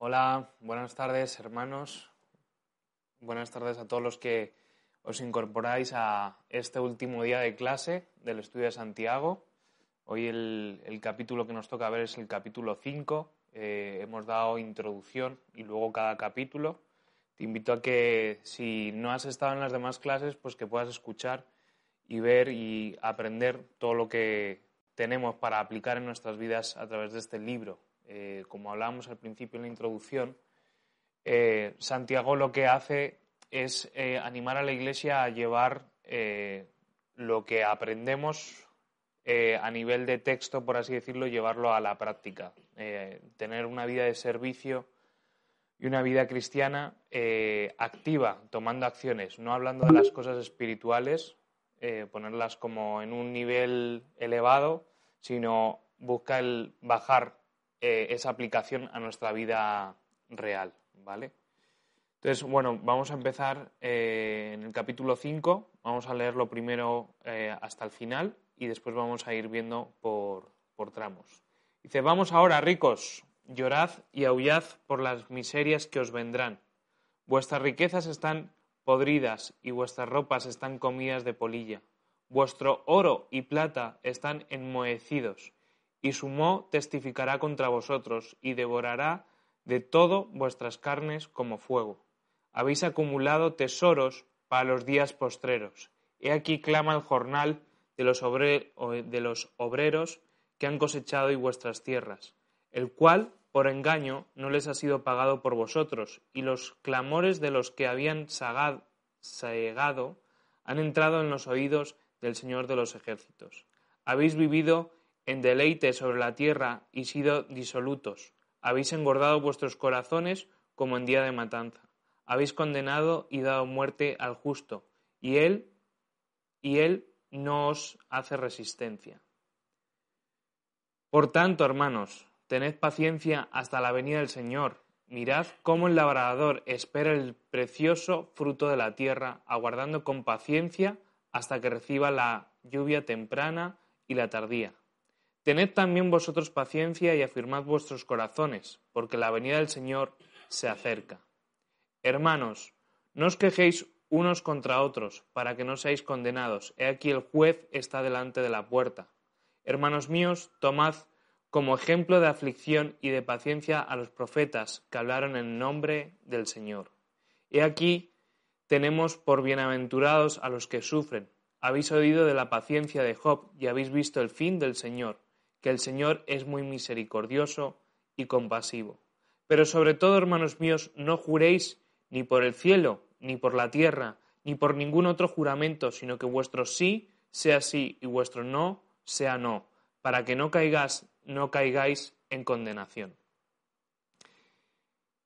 Hola, buenas tardes hermanos. Buenas tardes a todos los que os incorporáis a este último día de clase del estudio de Santiago. Hoy el, capítulo que nos toca ver es el capítulo 5. Eh, hemos dado introducción y luego cada capítulo. Te invito a que si no has estado en las demás clases, pues que puedas escuchar y ver y aprender todo lo que tenemos para aplicar en nuestras vidas a través de este libro, eh, como hablábamos al principio en la introducción, eh, Santiago lo que hace es eh, animar a la Iglesia a llevar lo que aprendemos a nivel de texto, por así decirlo, llevarlo a la práctica, tener una vida de servicio y una vida cristiana activa, tomando acciones, no hablando de las cosas espirituales, ponerlas como en un nivel elevado, sino buscar el bajar eh, esa aplicación a nuestra vida real, ¿vale? Entonces, bueno, vamos a empezar eh, en el capítulo 5, vamos a leerlo primero eh, hasta el final y después vamos a ir viendo por, por tramos. Dice, vamos ahora, ricos, llorad y aullad por las miserias que os vendrán. Vuestras riquezas están podridas y vuestras ropas están comidas de polilla. Vuestro oro y plata están enmohecidos y su moho testificará contra vosotros, y devorará de todo vuestras carnes como fuego. Habéis acumulado tesoros para los días postreros. He aquí clama el jornal de los, de los obreros que han cosechado y vuestras tierras, el cual, por engaño, no les ha sido pagado por vosotros, y los clamores de los que habían sagado han entrado en los oídos del Señor de los ejércitos. Habéis vivido en deleite sobre la tierra y sido disolutos. Habéis engordado vuestros corazones como en día de matanza. Habéis condenado y dado muerte al justo, y él y él no os hace resistencia. Por tanto, hermanos, tened paciencia hasta la venida del Señor. Mirad cómo el labrador espera el precioso fruto de la tierra, aguardando con paciencia hasta que reciba la lluvia temprana y la tardía. Tened también vosotros paciencia y afirmad vuestros corazones, porque la venida del Señor se acerca. Hermanos, no os quejéis unos contra otros, para que no seáis condenados. He aquí el juez está delante de la puerta. Hermanos míos, tomad como ejemplo de aflicción y de paciencia a los profetas que hablaron en nombre del Señor. He aquí tenemos por bienaventurados a los que sufren. Habéis oído de la paciencia de Job y habéis visto el fin del Señor que el Señor es muy misericordioso y compasivo. Pero sobre todo, hermanos míos, no juréis ni por el cielo, ni por la tierra, ni por ningún otro juramento, sino que vuestro sí sea sí y vuestro no sea no, para que no caigáis, no caigáis en condenación.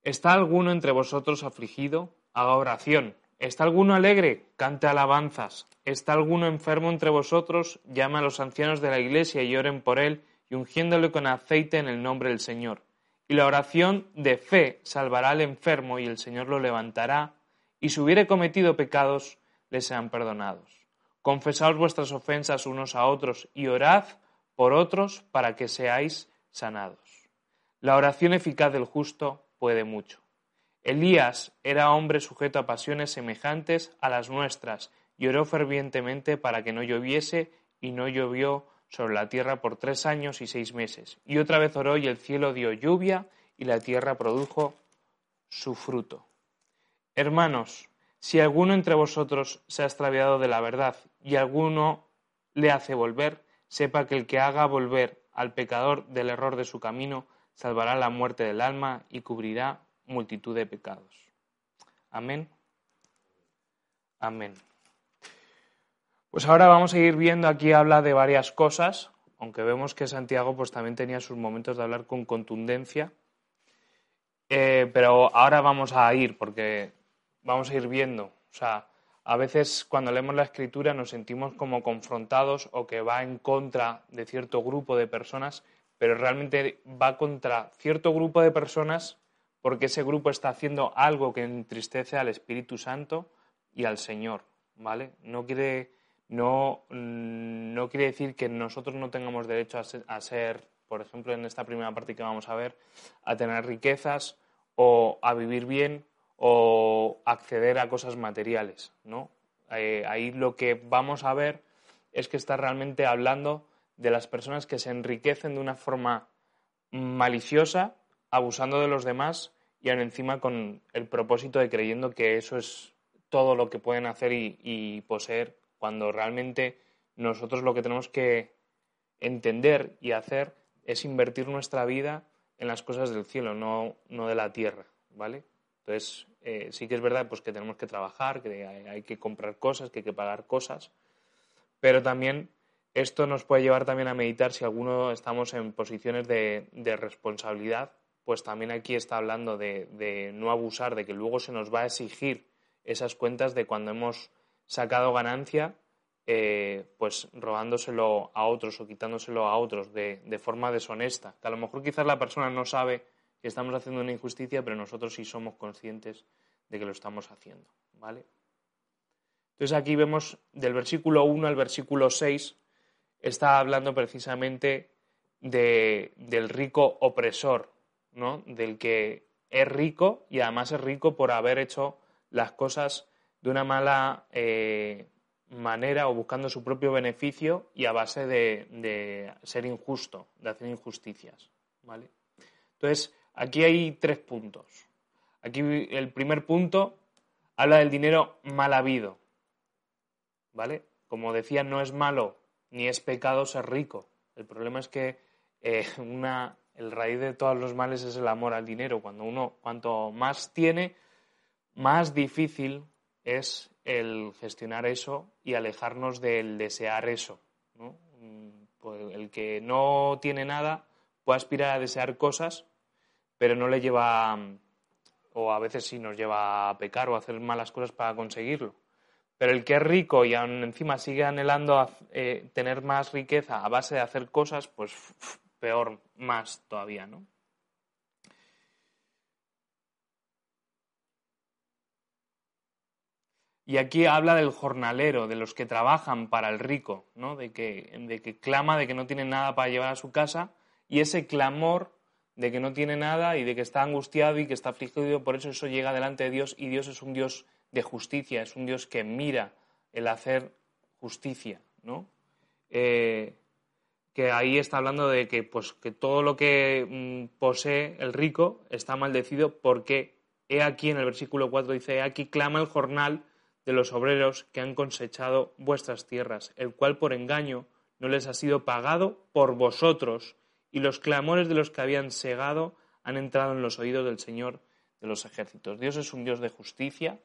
¿Está alguno entre vosotros afligido? Haga oración. ¿Está alguno alegre? Cante alabanzas. ¿Está alguno enfermo entre vosotros? Llame a los ancianos de la iglesia y oren por él, y ungiéndole con aceite en el nombre del Señor. Y la oración de fe salvará al enfermo, y el Señor lo levantará, y si hubiere cometido pecados, le sean perdonados. Confesaos vuestras ofensas unos a otros, y orad por otros para que seáis sanados. La oración eficaz del justo puede mucho. Elías era hombre sujeto a pasiones semejantes a las nuestras, y oró fervientemente para que no lloviese, y no llovió sobre la tierra por tres años y seis meses. Y otra vez oró, y el cielo dio lluvia, y la tierra produjo su fruto. Hermanos, si alguno entre vosotros se ha extraviado de la verdad, y alguno le hace volver, sepa que el que haga volver al pecador del error de su camino, salvará la muerte del alma y cubrirá multitud de pecados. Amén. Amén. Pues ahora vamos a ir viendo, aquí habla de varias cosas, aunque vemos que Santiago pues también tenía sus momentos de hablar con contundencia. Eh, pero ahora vamos a ir, porque vamos a ir viendo. O sea, a veces cuando leemos la escritura nos sentimos como confrontados o que va en contra de cierto grupo de personas, pero realmente va contra cierto grupo de personas porque ese grupo está haciendo algo que entristece al Espíritu Santo y al Señor, ¿vale? No quiere, no, no quiere decir que nosotros no tengamos derecho a ser, por ejemplo, en esta primera parte que vamos a ver, a tener riquezas o a vivir bien o acceder a cosas materiales, ¿no? Eh, ahí lo que vamos a ver es que está realmente hablando de las personas que se enriquecen de una forma maliciosa, abusando de los demás y aún encima con el propósito de creyendo que eso es todo lo que pueden hacer y, poseer, cuando realmente nosotros lo que tenemos que entender y hacer es invertir nuestra vida en las cosas del cielo, no, no de la tierra, ¿vale? Entonces, eh, sí que es verdad pues, que tenemos que trabajar, que hay, que comprar cosas, que hay que pagar cosas, pero también esto nos puede llevar también a meditar si alguno estamos en posiciones de, responsabilidad, pues también aquí está hablando de, no abusar, de que luego se nos va a exigir esas cuentas de cuando hemos sacado ganancia, eh, pues robándoselo a otros o quitándoselo a otros de, forma deshonesta. Que a lo mejor quizás la persona no sabe que estamos haciendo una injusticia, pero nosotros sí somos conscientes de que lo estamos haciendo. ¿vale? Entonces aquí vemos del versículo 1 al versículo 6, está hablando precisamente de, del rico opresor, del que es rico y además es rico por haber hecho las cosas de una mala eh, manera o buscando su propio beneficio y a base de, de ser injusto, de hacer injusticias. ¿vale? Entonces, Aquí hay tres puntos. Aquí el primer punto habla del dinero mal habido. ¿Vale? Como decía, no es malo ni es pecado ser rico. El problema es que eh, una, el raíz de todos los males es el amor al dinero. Cuando uno, cuanto más tiene, más difícil es el gestionar eso y alejarnos del desear eso. Pues el que no tiene nada puede aspirar a desear cosas pero no le lleva, o a veces sí nos lleva a pecar o a hacer malas cosas para conseguirlo. Pero el que es rico y aún encima sigue anhelando eh, tener más riqueza a base de hacer cosas, pues peor más todavía, ¿no? Y aquí habla del jornalero, de los que trabajan para el rico, ¿no? de, que, de que clama de que no tiene nada para llevar a su casa y ese clamor de que no tiene nada y de que está angustiado y que está afligido, por eso eso llega delante de Dios y Dios es un Dios de justicia, es un Dios que mira el hacer justicia, ¿no? Eh, que ahí está hablando de que, pues, que todo lo que mm, posee el rico está maldecido porque he aquí en el versículo 4 dice, he aquí clama el jornal de los obreros que han cosechado vuestras tierras, el cual por engaño no les ha sido pagado por vosotros, y los clamores de los que habían segado han entrado en los oídos del Señor de los ejércitos. Dios es un Dios de justicia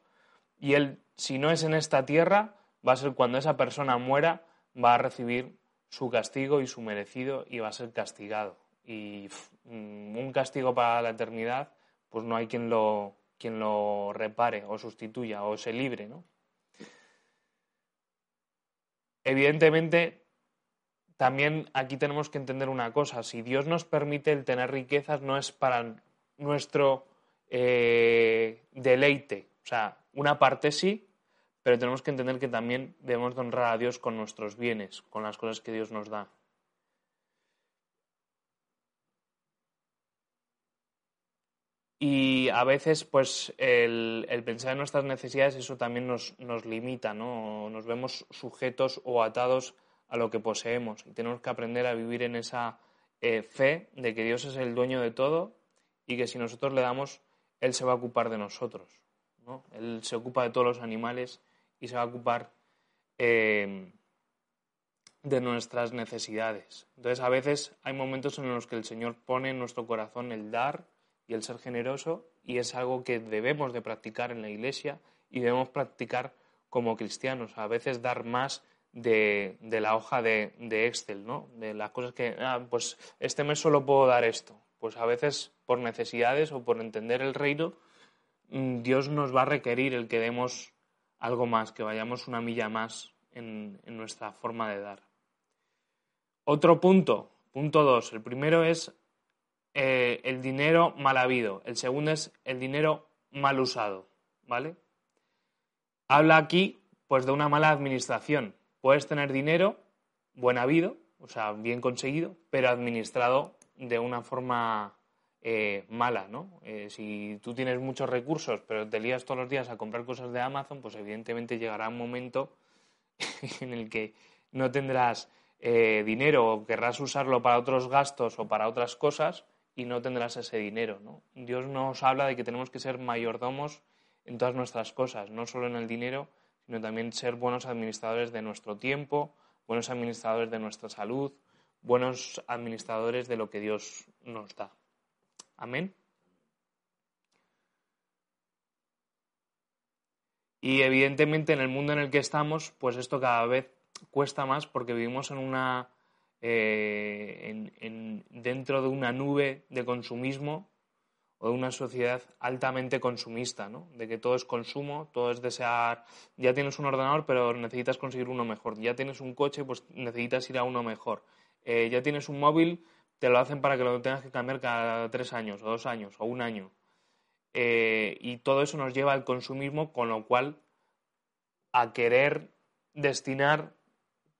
y Él, si no es en esta tierra, va a ser cuando esa persona muera, va a recibir su castigo y su merecido va a ser castigado. Y mm, un castigo para la eternidad, pues no hay quien lo, quien lo repare o sustituya o se libre, ¿no? Evidentemente, también aquí tenemos que entender una cosa, si Dios nos permite el tener riquezas no es para nuestro eh, deleite, o sea, una parte sí, pero tenemos que entender que también debemos honrar a Dios con nuestros bienes, con las cosas que Dios nos da. Y a veces, pues, el, pensar en nuestras necesidades, eso también nos, nos limita, ¿no? Nos vemos sujetos o atados a lo que poseemos y tenemos que aprender a vivir en esa eh, fe de que Dios es el dueño de todo y que si nosotros le damos, Él se va a ocupar de nosotros. ¿no? Él se ocupa de todos los animales y se va a ocupar eh, de nuestras necesidades. Entonces a veces hay momentos en los que el Señor pone en nuestro corazón el dar y el ser generoso y es algo que debemos de practicar en la iglesia y debemos practicar como cristianos. A veces dar más de, la hoja de, Excel, ¿no? De las cosas que, ah, pues este mes solo puedo dar esto, Pues a veces por necesidades o por entender el reino, mm, Dios nos va a requerir el que demos algo más, que vayamos una milla más en, nuestra forma de dar. Otro punto, punto dos. El primero es eh, el dinero mal habido. El segundo es el dinero mal usado. ¿Vale? Habla aquí pues de una mala administración. Puedes tener dinero buen habido, o sea, bien conseguido, pero administrado de una forma eh, mala, ¿no? Eh, si tú tienes muchos recursos, pero te lías todos los días a comprar cosas de Amazon, pues evidentemente llegará un momento en el que no tendrás eh, dinero o querrás usarlo para otros gastos o para otras cosas y no tendrás ese dinero, ¿no? Dios nos habla de que tenemos que ser mayordomos en todas nuestras cosas, no solo en el dinero, sino también ser buenos administradores de nuestro tiempo, buenos administradores de nuestra salud, buenos administradores de lo que Dios nos da. Amén. Y evidentemente en el mundo en el que estamos, pues esto cada vez cuesta más porque vivimos en una eh, dentro de una nube de consumismo o de una sociedad altamente consumista, ¿no? De que todo es consumo, todo es desear. Ya tienes un ordenador, pero necesitas conseguir uno mejor. Ya tienes un coche, pues necesitas ir a uno mejor. Eh, ya tienes un móvil, te lo hacen para que lo tengas que cambiar cada tres años, o dos años, o un año. Eh, y todo eso nos lleva al consumismo, con lo cual a querer destinar,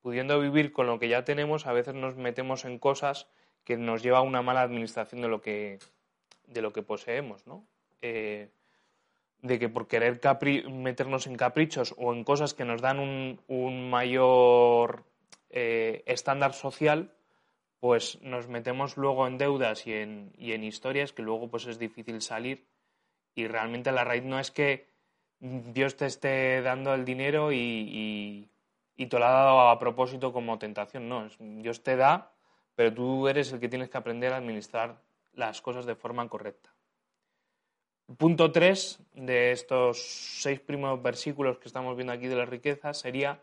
pudiendo vivir con lo que ya tenemos, a veces nos metemos en cosas que nos lleva a una mala administración de lo que de lo que poseemos, ¿no? Eh, de que por querer meternos en caprichos o en cosas que nos dan un, mayor eh, estándar social, pues nos metemos luego en deudas y en, y en historias que luego pues es difícil salir y realmente la raíz no es que Dios te esté dando el dinero y, y, te lo ha dado a propósito como tentación, no, Dios te da, pero tú eres el que tienes que aprender a administrar las cosas de forma correcta. Punto 3 de estos seis primeros versículos que estamos viendo aquí de las riquezas sería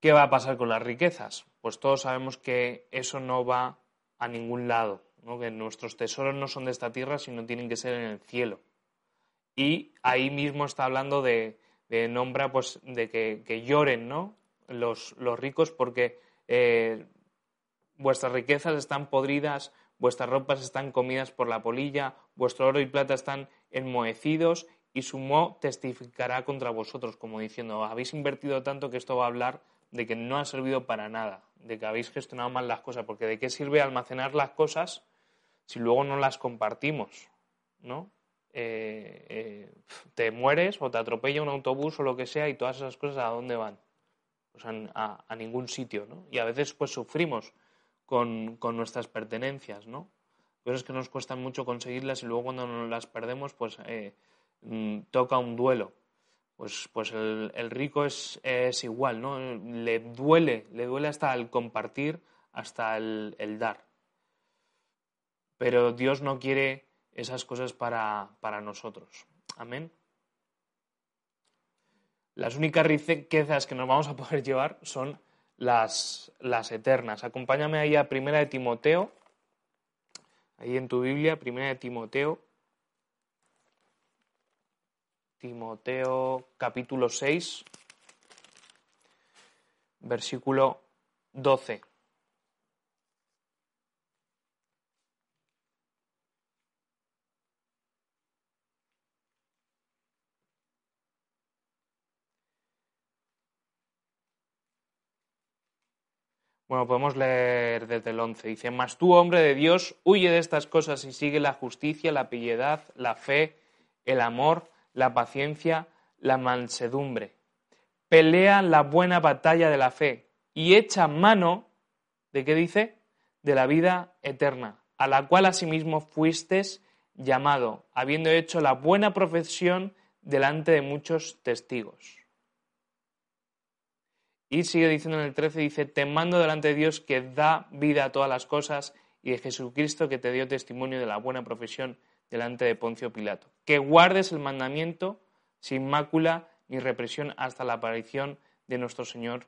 ¿qué va a pasar con las riquezas? Pues todos sabemos que eso no va a ningún lado, que nuestros tesoros no son de esta tierra, sino tienen que ser en el cielo. Y ahí mismo está hablando de, nombra pues de que, lloren ¿no? los, los ricos porque eh, vuestras riquezas están podridas, vuestras ropas están comidas por la polilla, vuestro oro y plata están enmohecidos, y su mo testificará contra vosotros, como diciendo, habéis invertido tanto que esto va a hablar de que no ha servido para nada, de que habéis gestionado mal las cosas, porque ¿de qué sirve almacenar las cosas si luego no las compartimos? ¿No? Eh, eh, te mueres o te atropella un autobús o lo que sea y todas esas cosas a dónde van? Pues a, ningún sitio, ¿no? Y a veces pues sufrimos con, nuestras pertenencias, ¿no? Cosas que nos cuestan mucho conseguirlas y luego cuando nos las perdemos, pues eh, mm, toca un duelo. Pues, pues el, rico es, es, igual, ¿no? Le duele, le duele hasta el compartir, hasta el, el dar. Pero Dios no quiere esas cosas para, para nosotros. Amén. Las únicas riquezas que nos vamos a poder llevar son las, las eternas. Acompáñame ahí a Primera de Timoteo, ahí en tu Biblia, Primera de Timoteo, Timoteo capítulo 6, versículo 12. Bueno, podemos leer desde el 11. Dice, mas tú, hombre de Dios, huye de estas cosas y sigue la justicia, la piedad, la fe, el amor, la paciencia, la mansedumbre. Pelea la buena batalla de la fe y echa mano, ¿de qué dice? De la vida eterna, a la cual asimismo fuistes llamado, habiendo hecho la buena profesión delante de muchos testigos. Y sigue diciendo en el 13, dice, te mando delante de Dios que da vida a todas las cosas y de Jesucristo que te dio testimonio de la buena profesión delante de Poncio Pilato. Que guardes el mandamiento sin mácula ni represión hasta la aparición de nuestro Señor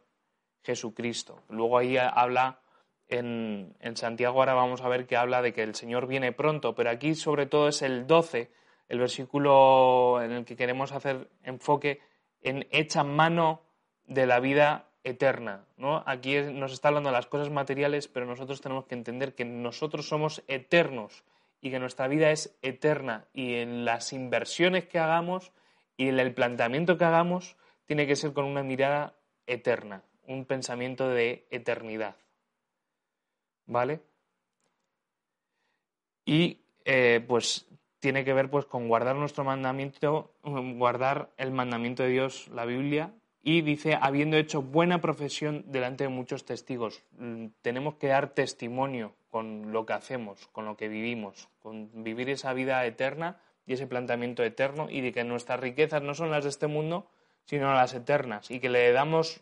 Jesucristo. Luego ahí habla en, Santiago ahora vamos a ver que habla de que el Señor viene pronto, pero aquí sobre todo es el 12, el versículo en el que queremos hacer enfoque en hecha mano de la vida eterna. ¿no? Aquí nos está hablando de las cosas materiales, pero nosotros tenemos que entender que nosotros somos eternos y que nuestra vida es eterna y en las inversiones que hagamos y en el planteamiento que hagamos tiene que ser con una mirada eterna, un pensamiento de eternidad. ¿Vale? Y eh, pues tiene que ver pues con guardar nuestro mandamiento, guardar el mandamiento de Dios, la Biblia, y dice, habiendo hecho buena profesión delante de muchos testigos. Mm, tenemos que dar testimonio con lo que hacemos, con lo que vivimos, con vivir esa vida eterna y ese planteamiento eterno y de que nuestras riquezas no son las de este mundo, sino las eternas y que le damos,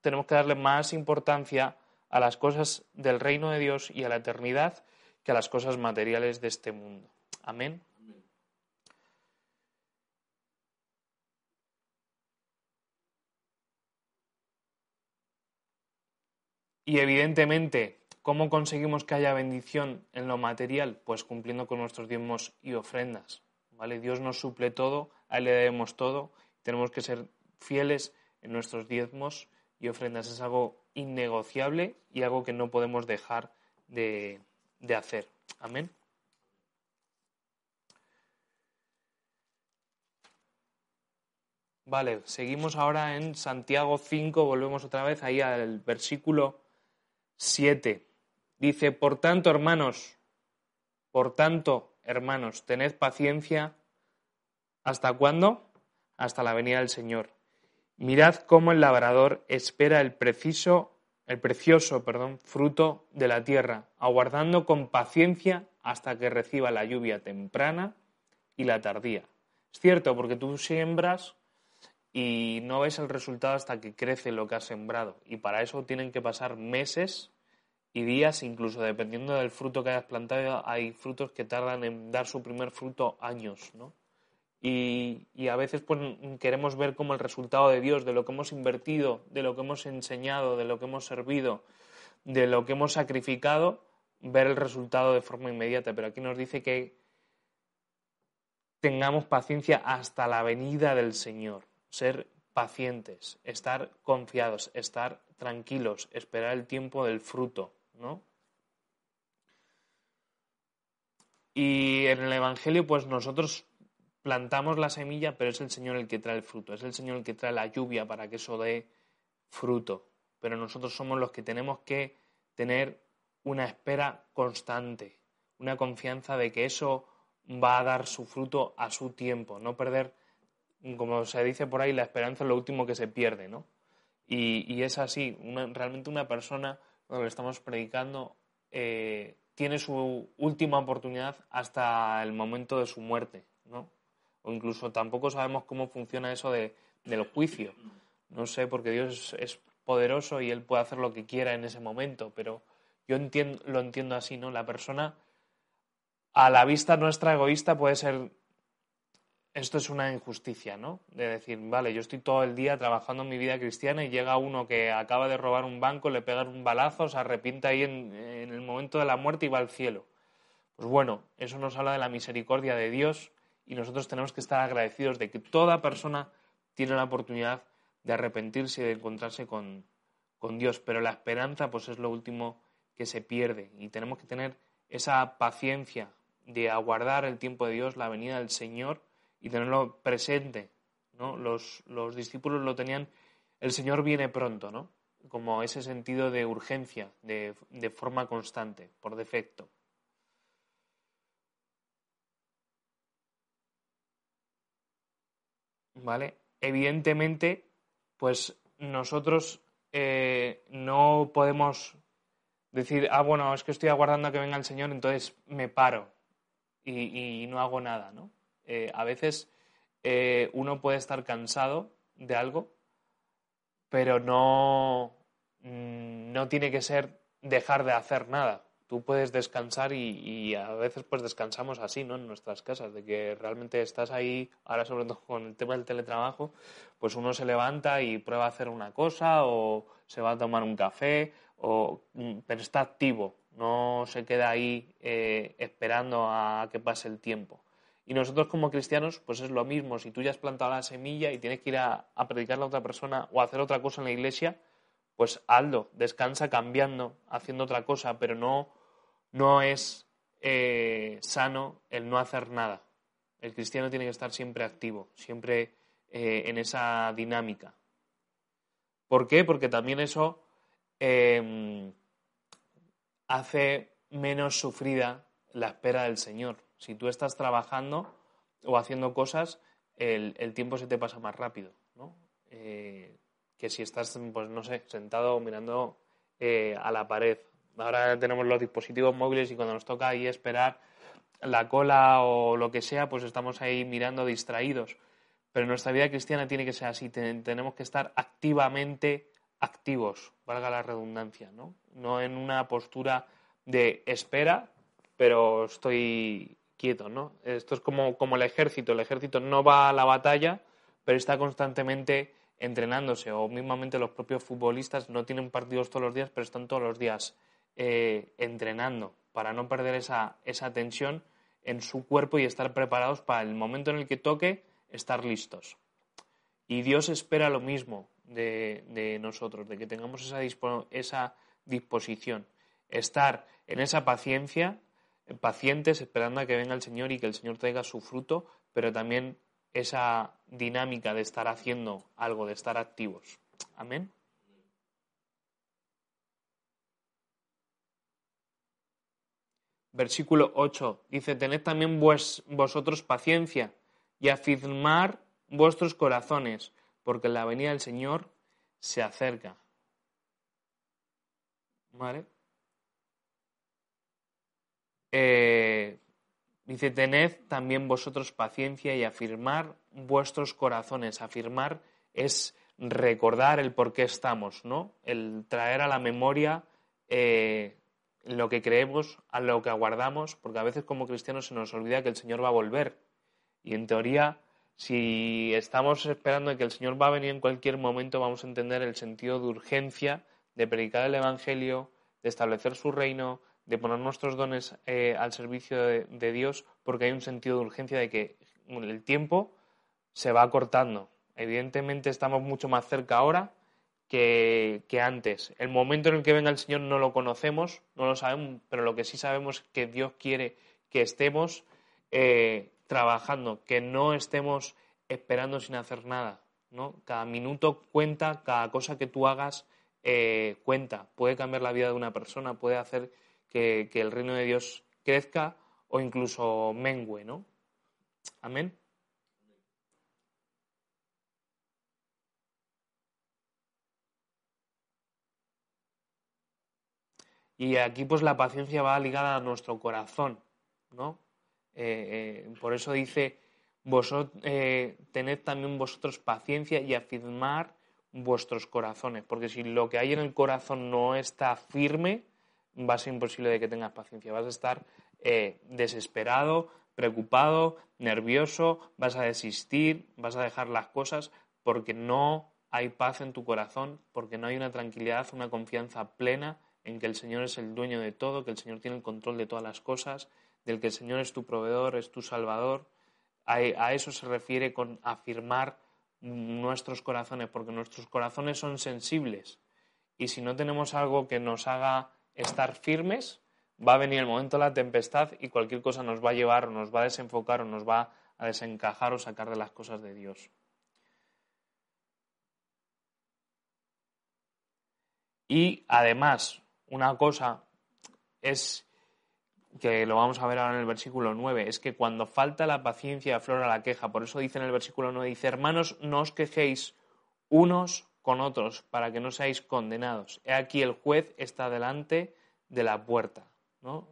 tenemos que darle más importancia a las cosas del reino de Dios y a la eternidad que a las cosas materiales de este mundo. Amén. Y evidentemente, ¿cómo conseguimos que haya bendición en lo material? Pues cumpliendo con nuestros diezmos y ofrendas. ¿vale? Dios nos suple todo, a Él le debemos todo. Tenemos que ser fieles en nuestros diezmos y ofrendas. Es algo innegociable y algo que no podemos dejar de, de hacer. Amén. Vale, seguimos ahora en Santiago 5, volvemos otra vez ahí al versículo 7. Dice, por tanto, hermanos, por tanto, hermanos, tened paciencia. ¿Hasta cuándo? Hasta la venida del Señor. Mirad cómo el labrador espera el preciso, el precioso, perdón, fruto de la tierra, aguardando con paciencia hasta que reciba la lluvia temprana y la tardía. Es cierto, porque tú siembras y no ves el resultado hasta que crece lo que has sembrado. Y para eso tienen que pasar meses y días, incluso dependiendo del fruto que hayas plantado, hay frutos que tardan en dar su primer fruto años, ¿no? Y, y, a veces pues, queremos ver como el resultado de Dios, de lo que hemos invertido, de lo que hemos enseñado, de lo que hemos servido, de lo que hemos sacrificado, ver el resultado de forma inmediata. Pero aquí nos dice que tengamos paciencia hasta la venida del Señor ser pacientes, estar confiados, estar tranquilos, esperar el tiempo del fruto, ¿no? Y en el Evangelio, pues nosotros plantamos la semilla, pero es el Señor el que trae el fruto, es el Señor el que trae la lluvia para que eso dé fruto. Pero nosotros somos los que tenemos que tener una espera constante, una confianza de que eso va a dar su fruto a su tiempo, no perder como se dice por ahí, la esperanza es lo último que se pierde, ¿no? Y, es así, realmente una persona, cuando le estamos predicando, eh, tiene su última oportunidad hasta el momento de su muerte, ¿no? O incluso tampoco sabemos cómo funciona eso de, del juicio. No sé, porque Dios es, poderoso y Él puede hacer lo que quiera en ese momento, pero yo entiendo, lo entiendo así, ¿no? La persona, a la vista nuestra egoísta, puede ser esto es una injusticia, ¿no? De decir, vale, yo estoy todo el día trabajando en mi vida cristiana y llega uno que acaba de robar un banco, le pega un balazo, se arrepiente ahí en, el momento de la muerte y va al cielo. Pues bueno, eso nos habla de la misericordia de Dios y nosotros tenemos que estar agradecidos de que toda persona tiene la oportunidad de arrepentirse y de encontrarse con, con Dios, pero la esperanza pues es lo último que se pierde y tenemos que tener esa paciencia de aguardar el tiempo de Dios, la venida del Señor, y tenerlo presente. ¿no? Los, los discípulos lo tenían, el Señor viene pronto, ¿no? como ese sentido de urgencia, de, de forma constante, por defecto. ¿Vale? Evidentemente, pues nosotros eh, no podemos decir, ah, bueno, es que estoy aguardando a que venga el Señor, entonces me paro y, y no hago nada, ¿no? Eh, a veces eh, uno puede estar cansado de algo, pero no, mm, no tiene que ser dejar de hacer nada. Tú puedes descansar y, a veces pues descansamos así, ¿no? En nuestras casas, de que realmente estás ahí, ahora sobre todo con el tema del teletrabajo, pues uno se levanta y prueba a hacer una cosa o se va a tomar un café, o, mm, pero está activo, no se queda ahí eh, esperando a que pase el tiempo. Y nosotros como cristianos, pues es lo mismo. Si tú ya has plantado la semilla y tienes que ir a, a a otra persona o a hacer otra cosa en la iglesia, pues hazlo, descansa cambiando, haciendo otra cosa, pero no, no es eh, sano el no hacer nada. El cristiano tiene que estar siempre activo, siempre eh, en esa dinámica. ¿Por qué? Porque también eso em, hace menos sufrida la espera del Señor. Si tú estás trabajando o haciendo cosas, el, tiempo se te pasa más rápido. ¿no? Eh, que si estás, pues no sé, sentado mirando eh, a la pared. Ahora tenemos los dispositivos móviles y cuando nos toca ahí esperar la cola o lo que sea, pues estamos ahí mirando distraídos. Pero nuestra vida cristiana tiene que ser así, tenemos que estar activamente activos, valga la redundancia, ¿no? No en una postura de espera, pero estoy quieto, ¿no? Esto es como, como el ejército, el ejército no va a la batalla, pero está constantemente entrenándose o mismamente los propios futbolistas no tienen partidos todos los días, pero están todos los días eh, entrenando para no perder esa, esa tensión en su cuerpo y estar preparados para el momento en el que toque estar listos. Y Dios espera lo mismo de, nosotros, de que tengamos esa, esa disposición, estar en esa paciencia, pacientes, esperando a que venga el Señor y que el Señor traiga su fruto, pero también esa dinámica de estar haciendo algo, de estar activos. Amén. Versículo 8 dice, tened también vosotros paciencia y afirmar vuestros corazones, porque la venida del Señor se acerca. ¿Vale? Eh, Dice, tened también vosotros paciencia y afirmar vuestros corazones. Afirmar es recordar el por qué estamos, ¿no? El traer a la memoria eh, lo que creemos, a lo que aguardamos, porque a veces como cristianos se nos olvida que el Señor va a volver. Y en teoría, si estamos esperando que el Señor va a venir en cualquier momento, vamos a entender el sentido de urgencia de predicar el Evangelio, de establecer su reino, de poner nuestros dones eh, al servicio de, Dios porque hay un sentido de urgencia de que el tiempo se va cortando. Evidentemente estamos mucho más cerca ahora que, antes. El momento en el que venga el Señor no lo conocemos, no lo sabemos, pero lo que sí sabemos es que Dios quiere que estemos eh, trabajando, que no estemos esperando sin hacer nada. ¿no? Cada minuto cuenta, cada cosa que tú hagas eh, cuenta. Puede cambiar la vida de una persona, puede hacer que, el reino de Dios crezca o incluso mengue, ¿no? Amén. Y aquí pues la paciencia va ligada a nuestro corazón, ¿no? Eh, eh, por eso dice, vosotros, eh, tened también vosotros paciencia y afirmar vuestros corazones, porque si lo que hay en el corazón no está firme, va a ser imposible de que tengas paciencia. Vas a estar eh, desesperado, preocupado, nervioso, vas a desistir, vas a dejar las cosas porque no hay paz en tu corazón, porque no hay una tranquilidad, una confianza plena en que el Señor es el dueño de todo, que el Señor tiene el control de todas las cosas, del que el Señor es tu proveedor, es tu salvador. A, eso se refiere con afirmar nuestros corazones, porque nuestros corazones son sensibles. Y si no tenemos algo que nos haga estar firmes, va a venir el momento de la tempestad y cualquier cosa nos va a llevar o nos va a desenfocar o nos va a desencajar o sacar de las cosas de Dios. Y además, una cosa es que lo vamos a ver ahora en el versículo 9, es que cuando falta la paciencia aflora la queja. Por eso dice en el versículo 9, dice, hermanos, no os quejéis unos con otros para que no seáis condenados. He aquí el juez está delante de la puerta. ¿no?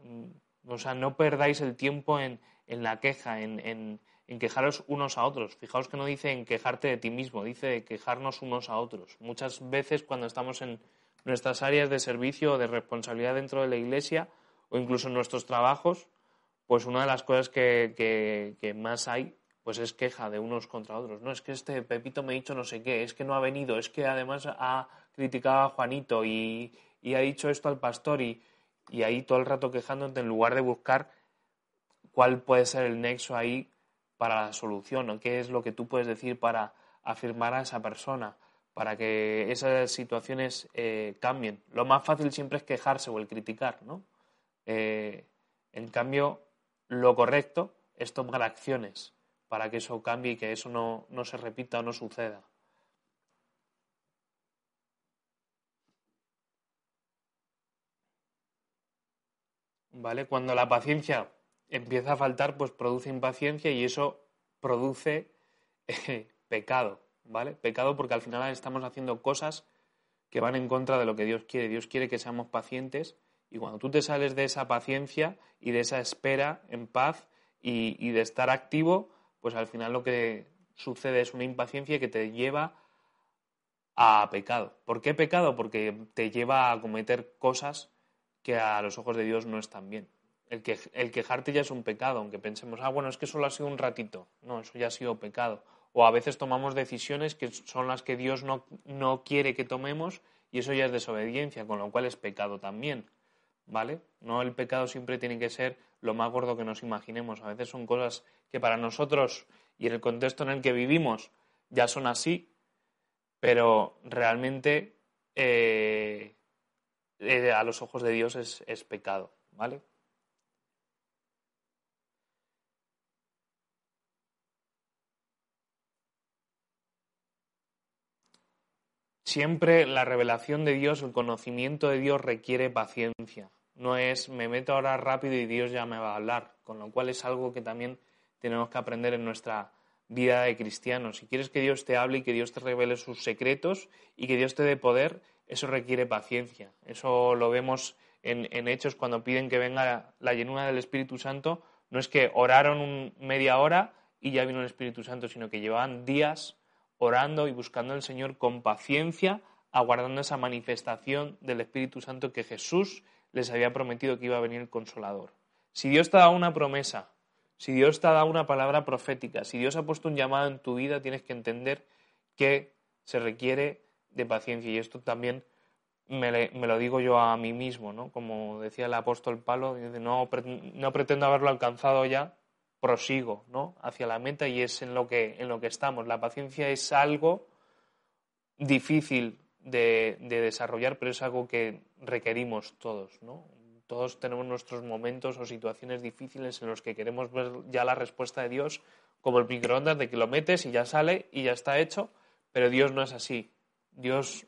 O sea, no perdáis el tiempo en, la queja, en, quejaros unos a otros. Fijaos que no dice en quejarte de ti mismo, dice de quejarnos unos a otros. Muchas veces cuando estamos en nuestras áreas de servicio o de responsabilidad dentro de la iglesia o incluso en nuestros trabajos, pues una de las cosas que, que más hay pues es queja de unos contra otros. No, es que este Pepito me ha dicho no sé qué, es que no ha venido, es que además ha criticado a Juanito y, ha dicho esto al pastor y, y ahí todo el rato quejándote en lugar de buscar cuál puede ser el nexo ahí para la solución o qué es lo que tú puedes decir para afirmar a esa persona, para que esas situaciones eh, cambien. Lo más fácil siempre es quejarse o el criticar, ¿no? Eh, en cambio, lo correcto es tomar acciones para que eso cambie y que eso no, no se repita o no suceda. ¿Vale? Cuando la paciencia empieza a faltar, pues produce impaciencia y eso produce eh, pecado, ¿vale? Pecado porque al final estamos haciendo cosas que van en contra de lo que Dios quiere. Dios quiere que seamos pacientes y cuando tú te sales de esa paciencia y de esa espera en paz y, de estar activo, pues al final lo que sucede es una impaciencia que te lleva a pecado. ¿Por qué pecado? Porque te lleva a cometer cosas que a los ojos de Dios no están bien. El, que, el quejarte ya es un pecado, aunque pensemos, ah, bueno, es que solo ha sido un ratito. No, eso ya ha sido pecado. O a veces tomamos decisiones que son las que Dios no, no quiere que tomemos y eso ya es desobediencia, con lo cual es pecado también. ¿Vale? No el pecado siempre tiene que ser lo más gordo que nos imaginemos. A veces son cosas que para nosotros y en el contexto en el que vivimos ya son así, pero realmente eh, eh, a los ojos de Dios es, es pecado, ¿vale? Siempre la revelación de Dios, el conocimiento de Dios requiere paciencia. No es me meto ahora rápido y Dios ya me va a hablar, con lo cual es algo que también tenemos que aprender en nuestra vida de cristianos. Si quieres que Dios te hable y que Dios te revele sus secretos y que Dios te dé poder, eso requiere paciencia. Eso lo vemos en, Hechos cuando piden que venga la llenura del Espíritu Santo. No es que oraron media hora y ya vino el Espíritu Santo, sino que llevaban días orando y buscando al Señor con paciencia, aguardando esa manifestación del Espíritu Santo que Jesús les había prometido que iba a venir el consolador. Si Dios te ha dado una promesa, si Dios te ha dado una palabra profética, si Dios ha puesto un llamado en tu vida, tienes que entender que se requiere de paciencia. Y esto también me, lo digo yo a mí mismo, ¿no? Como decía el apóstol Pablo, no, no pretendo haberlo alcanzado ya, prosigo, ¿no? Hacia la meta y es en lo que, en lo que estamos. La paciencia es algo difícil de, desarrollar, pero es algo que requerimos todos, ¿no? Todos tenemos nuestros momentos o situaciones difíciles en los que queremos ver ya la respuesta de Dios, como el microondas de que lo metes y ya sale y ya está hecho, pero Dios no es así. Dios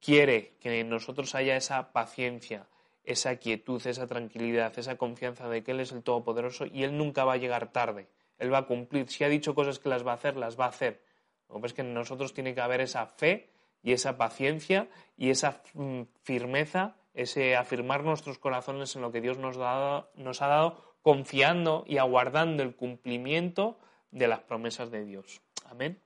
quiere que en nosotros haya esa paciencia, esa quietud, esa tranquilidad, esa confianza de que Él es el Todopoderoso y Él nunca va a llegar tarde. Él va a cumplir. Si ha dicho cosas que las va a hacer, las va a hacer. Lo que es que en nosotros tiene que haber esa fe y esa paciencia y esa mm, firmeza, ese afirmar nuestros corazones en lo que Dios nos, nos ha dado, confiando y aguardando el cumplimiento de las promesas de Dios. Amén.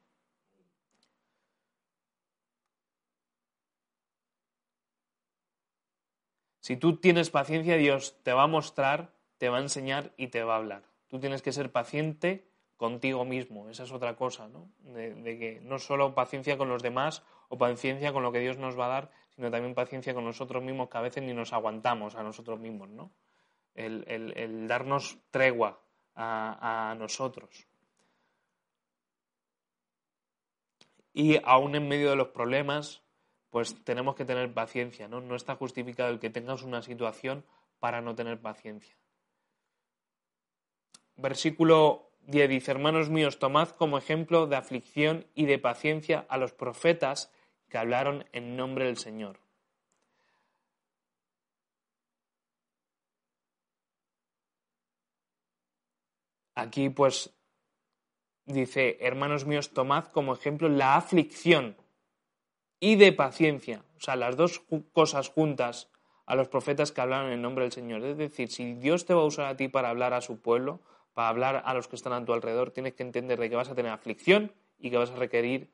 Si tú tienes paciencia, Dios te va a mostrar, te va a enseñar y te va a hablar. Tú tienes que ser paciente contigo mismo. Esa es otra cosa, ¿no? De, que no solo paciencia con los demás o paciencia con lo que Dios nos va a dar, sino también paciencia con nosotros mismos, que a veces ni nos aguantamos a nosotros mismos, ¿no? El, darnos tregua a, nosotros. Y aún en medio de los problemas, pues tenemos que tener paciencia, ¿no? No está justificado el que tengas una situación para no tener paciencia. Versículo 10 dice, hermanos míos, tomad como ejemplo de aflicción y de paciencia a los profetas que hablaron en nombre del Señor. Aquí pues dice, hermanos míos, tomad como ejemplo la aflicción y de paciencia. O sea, las dos cosas juntas a los profetas que hablaron en nombre del Señor. Es decir, si Dios te va a usar a ti para hablar a su pueblo, para hablar a los que están a tu alrededor, tienes que entender de que vas a tener aflicción y que vas a requerir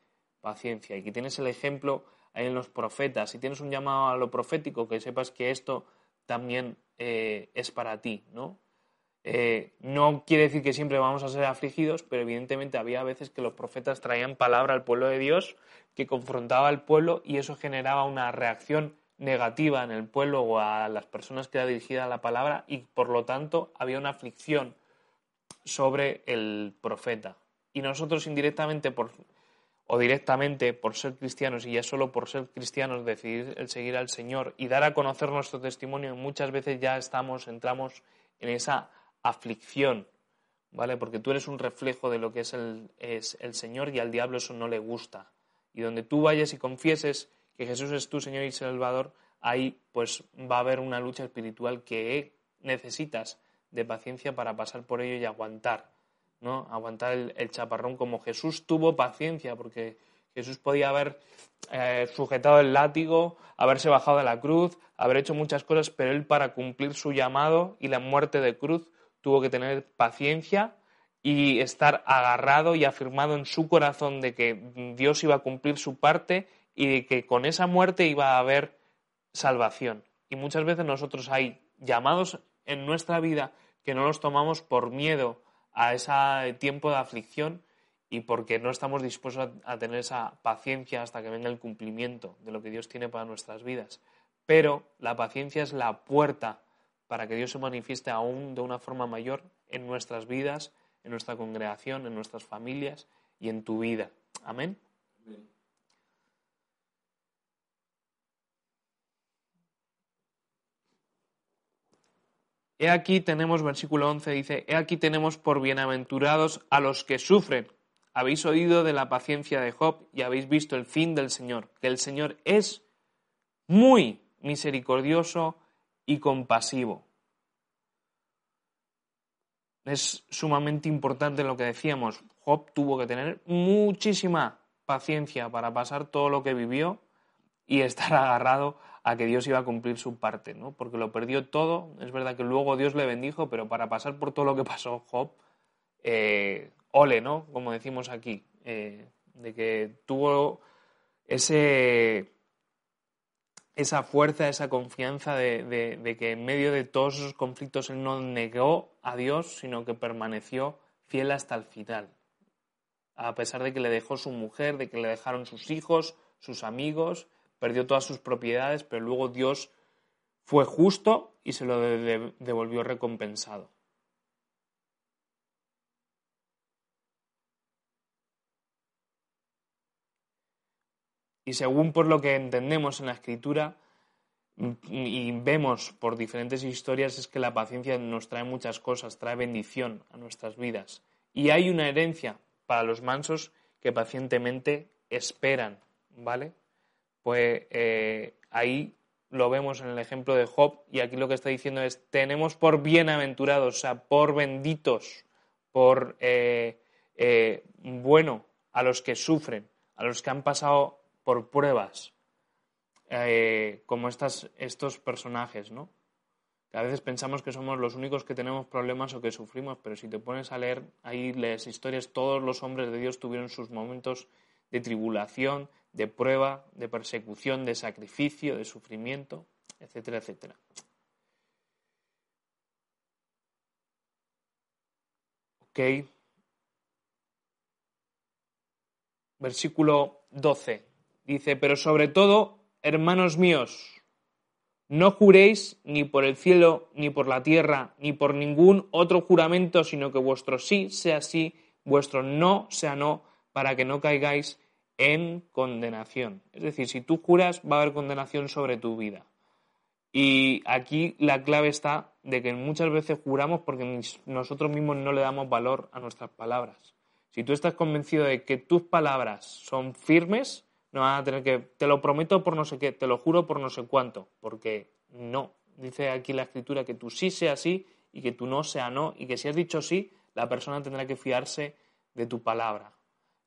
paciencia. Y que tienes el ejemplo en los profetas. Si tienes un llamado a lo profético, que sepas que esto también eh, es para ti, ¿no? Eh, no quiere decir que siempre vamos a ser afligidos, pero evidentemente había veces que los profetas traían palabra al pueblo de Dios que confrontaba al pueblo y eso generaba una reacción negativa en el pueblo o a las personas que era dirigida la palabra y por lo tanto había una aflicción sobre el profeta. Y nosotros indirectamente por, o directamente por ser cristianos y ya solo por ser cristianos decidir el seguir al Señor y dar a conocer nuestro testimonio, muchas veces ya estamos, entramos en esa aflicción, ¿vale? Porque tú eres un reflejo de lo que es el, es el Señor y al diablo eso no le gusta. Y donde tú vayas y confieses que Jesús es tu Señor y Salvador, ahí pues va a haber una lucha espiritual que necesitas de paciencia para pasar por ello y aguantar, ¿no? Aguantar el, chaparrón como Jesús tuvo paciencia, porque Jesús podía haber eh, sujetado el látigo, haberse bajado de la cruz, haber hecho muchas cosas, pero él para cumplir su llamado y la muerte de cruz tuvo que tener paciencia y estar agarrado y afirmado en su corazón de que Dios iba a cumplir su parte y de que con esa muerte iba a haber salvación. Y muchas veces nosotros hay llamados en nuestra vida que no los tomamos por miedo a ese tiempo de aflicción y porque no estamos dispuestos a, tener esa paciencia hasta que venga el cumplimiento de lo que Dios tiene para nuestras vidas. Pero la paciencia es la puerta para que Dios se manifieste aún de una forma mayor en nuestras vidas, en nuestra congregación, en nuestras familias y en tu vida. Amén. He aquí tenemos, versículo 11 dice, He aquí tenemos por bienaventurados a los que sufren. Habéis oído de la paciencia de Job y habéis visto el fin del Señor, que el Señor es muy misericordioso y compasivo. Es sumamente importante lo que decíamos. Job tuvo que tener muchísima paciencia para pasar todo lo que vivió y estar agarrado a que Dios iba a cumplir su parte, ¿no? Porque lo perdió todo. Es verdad que luego Dios le bendijo, pero para pasar por todo lo que pasó Job, eh, ole, ¿no? Como decimos aquí, eh, de que tuvo ese, esa fuerza, esa confianza de, de, que en medio de todos esos conflictos él no negó a Dios, sino que permaneció fiel hasta el final. A pesar de que le dejó su mujer, de que le dejaron sus hijos, sus amigos, perdió todas sus propiedades, pero luego Dios fue justo y se lo devolvió recompensado. Y según por lo que entendemos en la escritura y vemos por diferentes historias es que la paciencia nos trae muchas cosas, trae bendición a nuestras vidas. Y hay una herencia para los mansos que pacientemente esperan, ¿vale? Pues eh, ahí lo vemos en el ejemplo de Job y aquí lo que está diciendo es tenemos por bienaventurados, o sea, por benditos, por eh, eh, bueno a los que sufren, a los que han pasado por pruebas, como estas, estos personajes, ¿no? A veces pensamos que somos los únicos que tenemos problemas o que sufrimos, pero si te pones a leer ahí las historias, todos los hombres de Dios tuvieron sus momentos de tribulación, de prueba, de persecución, de sacrificio, de sufrimiento, etcétera, etcétera. Ok. Versículo 12. Dice, pero sobre todo, hermanos míos, no juréis ni por el cielo, ni por la tierra, ni por ningún otro juramento, sino que vuestro sí sea sí, vuestro no sea no, para que no caigáis en condenación. Es decir, si tú juras, va a haber condenación sobre tu vida. Y aquí la clave está de que muchas veces juramos porque nosotros mismos no le damos valor a nuestras palabras. Si tú estás convencido de que tus palabras son firmes, no van a tener que, te lo prometo por no sé qué, te lo juro por no sé cuánto, porque no. Dice aquí la escritura que tú sí sea sí y que tú no sea no, y que si has dicho sí, la persona tendrá que fiarse de tu palabra.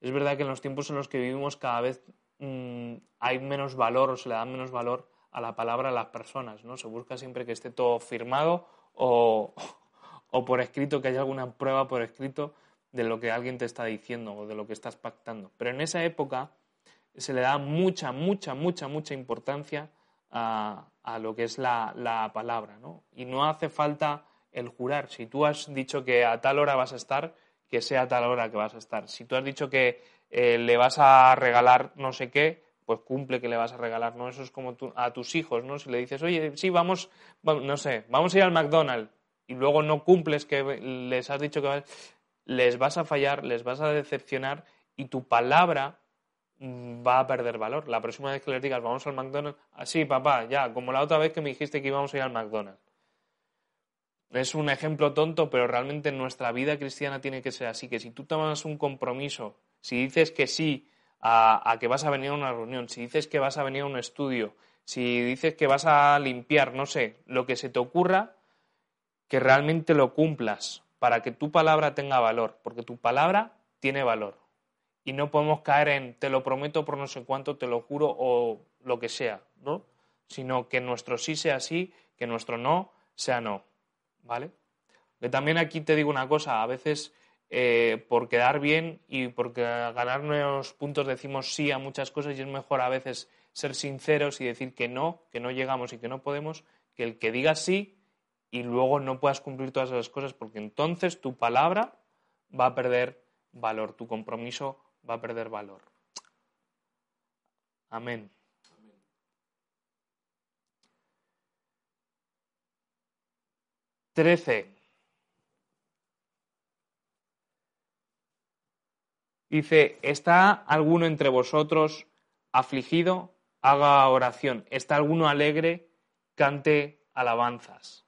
Es verdad que en los tiempos en los que vivimos cada vez mm, hay menos valor o se le da menos valor a la palabra a las personas, ¿no? Se busca siempre que esté todo firmado o, o por escrito, que haya alguna prueba por escrito de lo que alguien te está diciendo o de lo que estás pactando. Pero en esa época se le da mucha, mucha, mucha, mucha importancia a, a lo que es la, la, palabra, ¿no? Y no hace falta el jurar. Si tú has dicho que a tal hora vas a estar, que sea tal hora que vas a estar. Si tú has dicho que eh, le vas a regalar no sé qué, pues cumple que le vas a regalar, ¿no? Eso es como a tus hijos, ¿no? Si le dices, oye, sí, vamos, no sé, vamos a ir al McDonald's y luego no cumples que les has dicho que vas, les vas a fallar, les vas a decepcionar y tu palabra mm, va a perder valor. La próxima vez que les digas, vamos al McDonald's, así, papá, ya, como la otra vez que me dijiste que íbamos a ir al McDonald's. Es un ejemplo tonto, pero realmente nuestra vida cristiana tiene que ser así, que si tú tomas un compromiso, si dices que sí a, que vas a venir a una reunión, si dices que vas a venir a un estudio, si dices que vas a limpiar, no sé, lo que se te ocurra, que realmente lo cumplas para que tu palabra tenga valor, porque tu palabra tiene valor. Y no podemos caer en te lo prometo por no sé cuánto, te lo juro o lo que sea, ¿no? Sino que nuestro sí sea sí, que nuestro no sea no. ¿Vale? Que también aquí te digo una cosa, a veces eh, por quedar bien y por ganar nuevos puntos decimos sí a muchas cosas y es mejor a veces ser sinceros y decir que no, que no llegamos y que no podemos, que el que diga sí y luego no puedas cumplir todas esas cosas porque entonces tu palabra va a perder valor, tu compromiso va a perder valor. Amén. 13. Dice, ¿está alguno entre vosotros afligido? Haga oración. ¿Está alguno alegre? Cante alabanzas.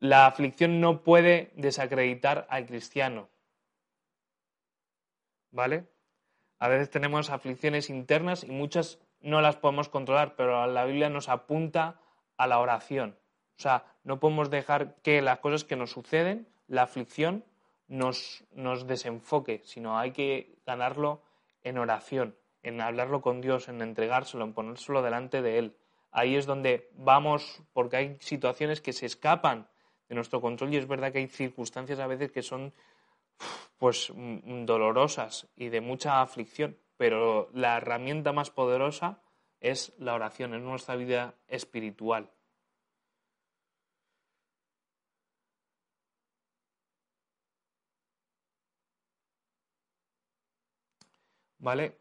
La aflicción no puede desacreditar al cristiano. ¿Vale? A veces tenemos aflicciones internas y muchas no las podemos controlar, pero la Biblia nos apunta a la oración. O sea, no podemos dejar que las cosas que nos suceden, la aflicción, nos, nos desenfoque, sino hay que ganarlo en oración, en hablarlo con Dios, en entregárselo, en ponérselo delante de Él. Ahí es donde vamos, porque hay situaciones que se escapan de nuestro control y es verdad que hay circunstancias a veces que son pues dolorosas y de mucha aflicción, pero la herramienta más poderosa es la oración, en nuestra vida espiritual. ¿Vale?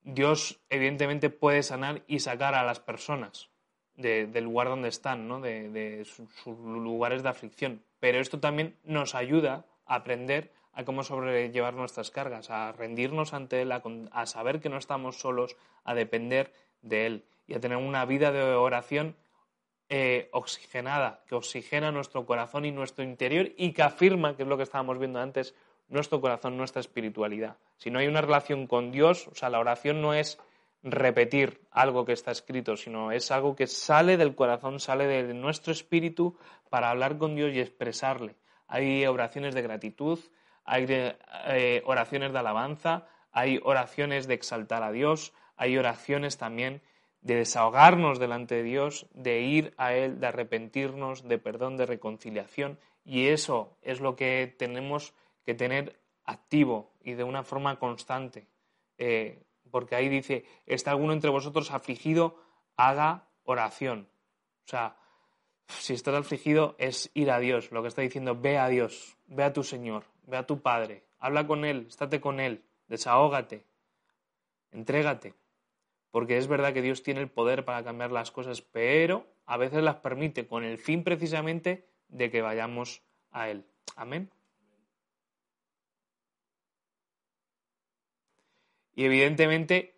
Dios evidentemente puede sanar y sacar a las personas del lugar donde están, ¿no? de, sus lugares de aflicción. Pero esto también nos ayuda a aprender a cómo sobrellevar nuestras cargas, a rendirnos ante Él, a, saber que no estamos solos, a depender de Él y a tener una vida de oración eh, oxigenada, que oxigena nuestro corazón y nuestro interior y que afirma, que es lo que estábamos viendo antes, nuestro corazón, nuestra espiritualidad. Si no hay una relación con Dios, o sea, la oración no es repetir algo que está escrito, sino es algo que sale del corazón, sale de nuestro espíritu para hablar con Dios y expresarle. Hay oraciones de gratitud, hay eh, oraciones de alabanza, hay oraciones de exaltar a Dios, hay oraciones también de desahogarnos delante de Dios, de ir a Él, de arrepentirnos, de perdón, de reconciliación. Y eso es lo que tenemos que tener activo y de una forma constante. Eh, porque ahí dice, ¿está alguno entre vosotros afligido? Haga oración. O sea, si estás afligido es ir a Dios. Lo que está diciendo, ve a Dios, ve a tu Señor, ve a tu Padre, habla con Él, estate con Él, desahógate, entrégate. Porque es verdad que Dios tiene el poder para cambiar las cosas, pero a veces las permite con el fin precisamente de que vayamos a Él. Amén. Y evidentemente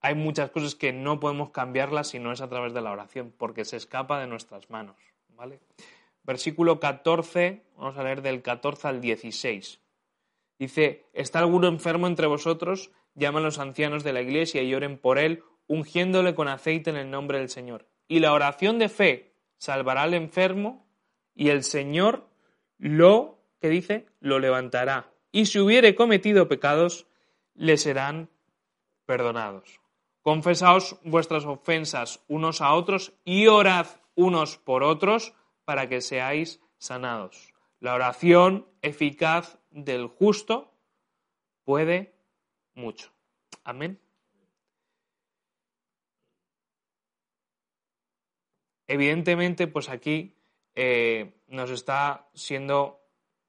hay muchas cosas que no podemos cambiarlas si no es a través de la oración, porque se escapa de nuestras manos. Versículo 14, vamos a leer del 14 al 16. Dice, ¿está alguno enfermo entre vosotros? Llaman los ancianos de la iglesia y oren por él, ungiéndole con aceite en el nombre del Señor. Y la oración de fe salvará al enfermo y el Señor lo, que dice, lo levantará. Y si hubiere cometido pecados, le serán perdonados. Confesaos vuestras ofensas unos a otros y orad unos por otros para que seáis sanados. La oración eficaz del justo puede mucho. Amén. evidentemente, pues aquí eh, nos está siendo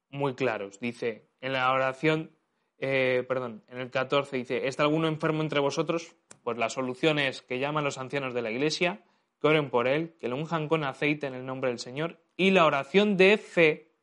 muy claros. Dice, en la oración, eh, perdón, en el 14 dice, ¿está alguno enfermo entre vosotros? Pues la solución es que llaman los ancianos de la iglesia, que oren por él, que lo unjan con aceite en el nombre del Señor, y la oración de fe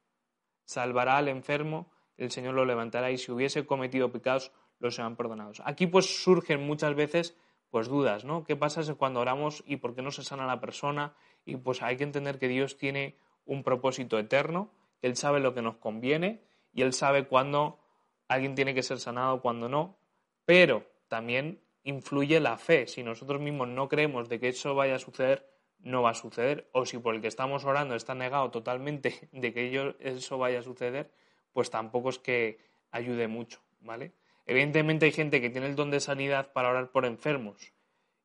salvará al enfermo, el Señor lo levantará, y si hubiese cometido pecados, los serán perdonados. Aquí pues surgen muchas veces pues dudas, ¿no? ¿Qué pasa cuando oramos y por qué no se sana la persona? Y pues hay que entender que Dios tiene un propósito eterno, Él sabe lo que nos conviene y Él sabe cuándo alguien tiene que ser sanado, cuándo no, pero también influye la fe. Si nosotros mismos no creemos de que eso vaya a suceder, no va a suceder. O si por el que estamos orando está negado totalmente de que eso vaya a suceder, pues tampoco es que ayude mucho, ¿vale? Evidentemente hay gente que tiene el don de sanidad para orar por enfermos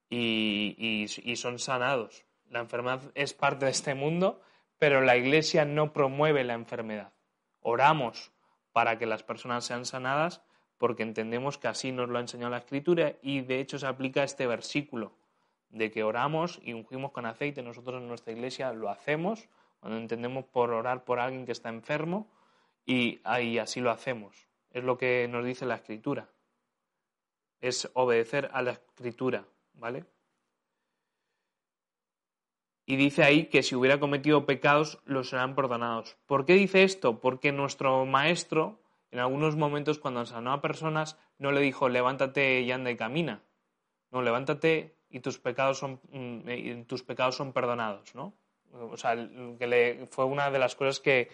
y, son sanados. La enfermedad es parte de este mundo, pero la Iglesia no promueve la enfermedad. Oramos para que las personas sean sanadas porque entendemos que así nos lo ha enseñado la Escritura y de hecho se aplica este versículo de que oramos y ungimos con aceite. Nosotros en nuestra Iglesia lo hacemos cuando entendemos por orar por alguien que está enfermo y, y así lo hacemos. Es lo que nos dice la escritura. Es obedecer a la escritura, ¿vale? Y dice ahí que si hubiera cometido pecados, los serán perdonados. ¿Por qué dice esto? Porque nuestro maestro, en algunos momentos, cuando sanó a personas, no le dijo, levántate y anda y camina. No, levántate y tus pecados son, mm, tus pecados son perdonados, ¿no? O sea, que le, fue una de las cosas que,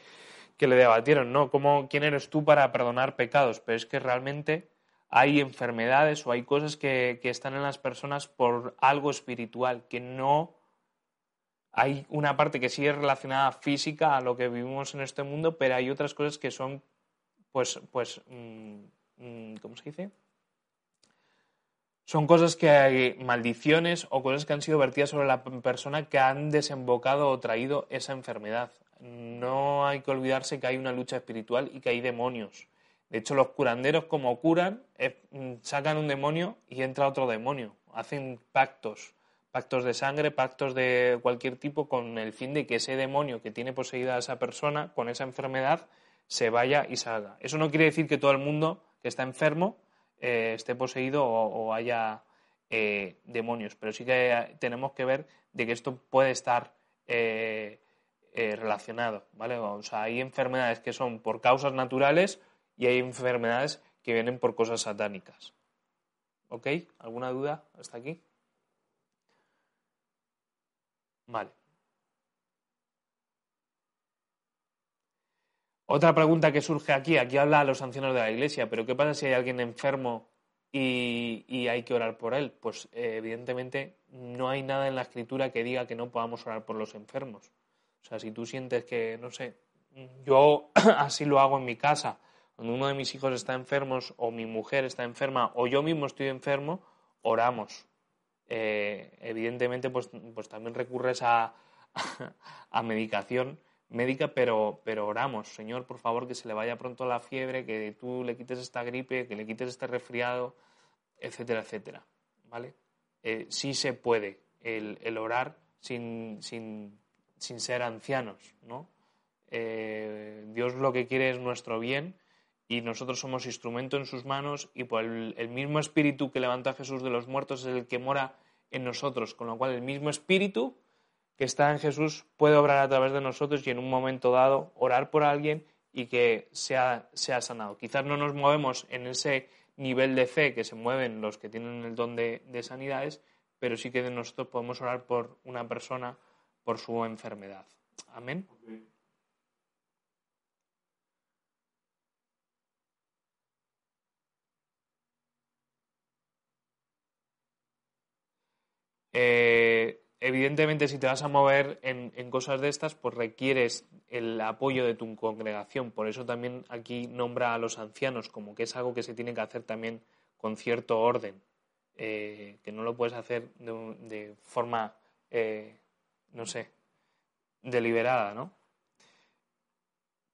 que le debatieron, ¿no? ¿Cómo, ¿Quién eres tú para perdonar pecados? Pero es que realmente hay enfermedades o hay cosas que, están en las personas por algo espiritual, que no hay una parte que sí es relacionada física a lo que vivimos en este mundo, pero hay otras cosas que son, pues, pues, mm, mm, ¿cómo se dice? Son cosas que hay maldiciones o cosas que han sido vertidas sobre la persona que han desembocado o traído esa enfermedad no hay que olvidarse que hay una lucha espiritual y que hay demonios. De hecho, los curanderos, como curan, mm, sacan un demonio y entra otro demonio. Hacen pactos, pactos de sangre, pactos de cualquier tipo, con el fin de que ese demonio que tiene poseída a esa persona con esa enfermedad se vaya y salga. Eso no quiere decir que todo el mundo que está enfermo eh, esté poseído o, haya eh, demonios, pero sí que tenemos que ver de que esto puede estar eh, relacionado, ¿vale? O sea, hay enfermedades que son por causas naturales y hay enfermedades que vienen por cosas satánicas. ¿Ok? ¿Alguna duda hasta aquí? Vale. Otra pregunta que surge aquí, aquí habla a los ancianos de la iglesia, pero ¿qué pasa si hay alguien enfermo y, hay que orar por él? Pues eh, evidentemente no hay nada en la escritura que diga que no podamos orar por los enfermos. O sea, si tú sientes que, no sé, yo así lo hago en mi casa, cuando uno de mis hijos está enfermo o mi mujer está enferma o yo mismo estoy enfermo, oramos. Eh, evidentemente, pues, pues también recurres a, a medicación médica, pero, pero oramos, Señor, por favor, que se le vaya pronto la fiebre, que tú le quites esta gripe, que le quites este resfriado, etcétera, etcétera. ¿Vale? Eh, sí se puede el, el orar sin, sin, sin ser ancianos, ¿no? Eh, Dios lo que quiere es nuestro bien y nosotros somos instrumento en sus manos y por el, mismo espíritu que levantó a Jesús de los muertos es el que mora en nosotros, con lo cual el mismo espíritu que está en Jesús puede obrar a través de nosotros y en un momento dado orar por alguien y que sea, sea sanado. Quizás no nos movemos en ese nivel de fe que se mueven los que tienen el don de, de sanidades, pero sí que nosotros podemos orar por una persona por su enfermedad. Amén. Eh, evidentemente, si te vas a mover en, cosas de estas, pues requieres el apoyo de tu congregación. Por eso también aquí nombra a los ancianos, como que es algo que se tiene que hacer también con cierto orden, eh, que no lo puedes hacer de, forma, eh, no sé, deliberada, ¿no?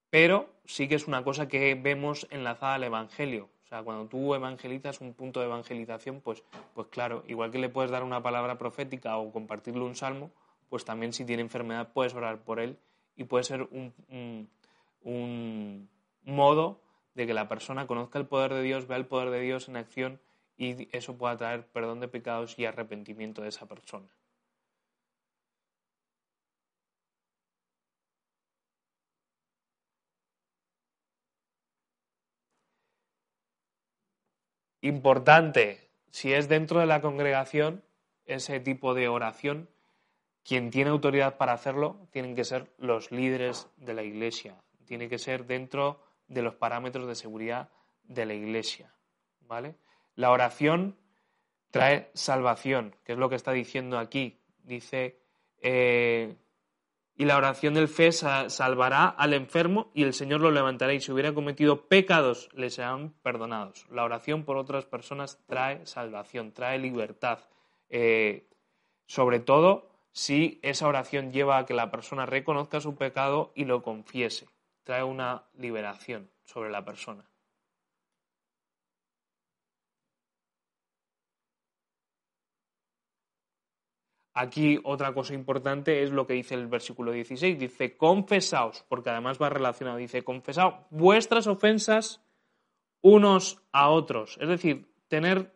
Pero sí que es una cosa que vemos enlazada al Evangelio. O sea, cuando tú evangelizas un punto de evangelización, pues, pues claro, igual que le puedes dar una palabra profética o compartirle un salmo, pues también si tiene enfermedad puedes orar por él y puede ser un, un modo de que la persona conozca el poder de Dios, vea el poder de Dios en acción y eso pueda traer perdón de pecados y arrepentimiento de esa persona. Importante, si es dentro de la congregación, ese tipo de oración, quien tiene autoridad para hacerlo tienen que ser los líderes de la iglesia, tiene que ser dentro de los parámetros de seguridad de la iglesia, ¿vale? La oración trae salvación, que es lo que está diciendo aquí. Dice, eh, y la oración del fe salvará al enfermo y el Señor lo levantará y si hubiera cometido pecados le serán perdonados. La oración por otras personas trae salvación, trae libertad. Eh, sobre todo si esa oración lleva a que la persona reconozca su pecado y lo confiese. Trae una liberación sobre la persona. Aquí otra cosa importante es lo que dice el versículo 16. Dice, confesaos, porque además va relacionado. Dice, confesaos vuestras ofensas unos a otros. Es decir, tener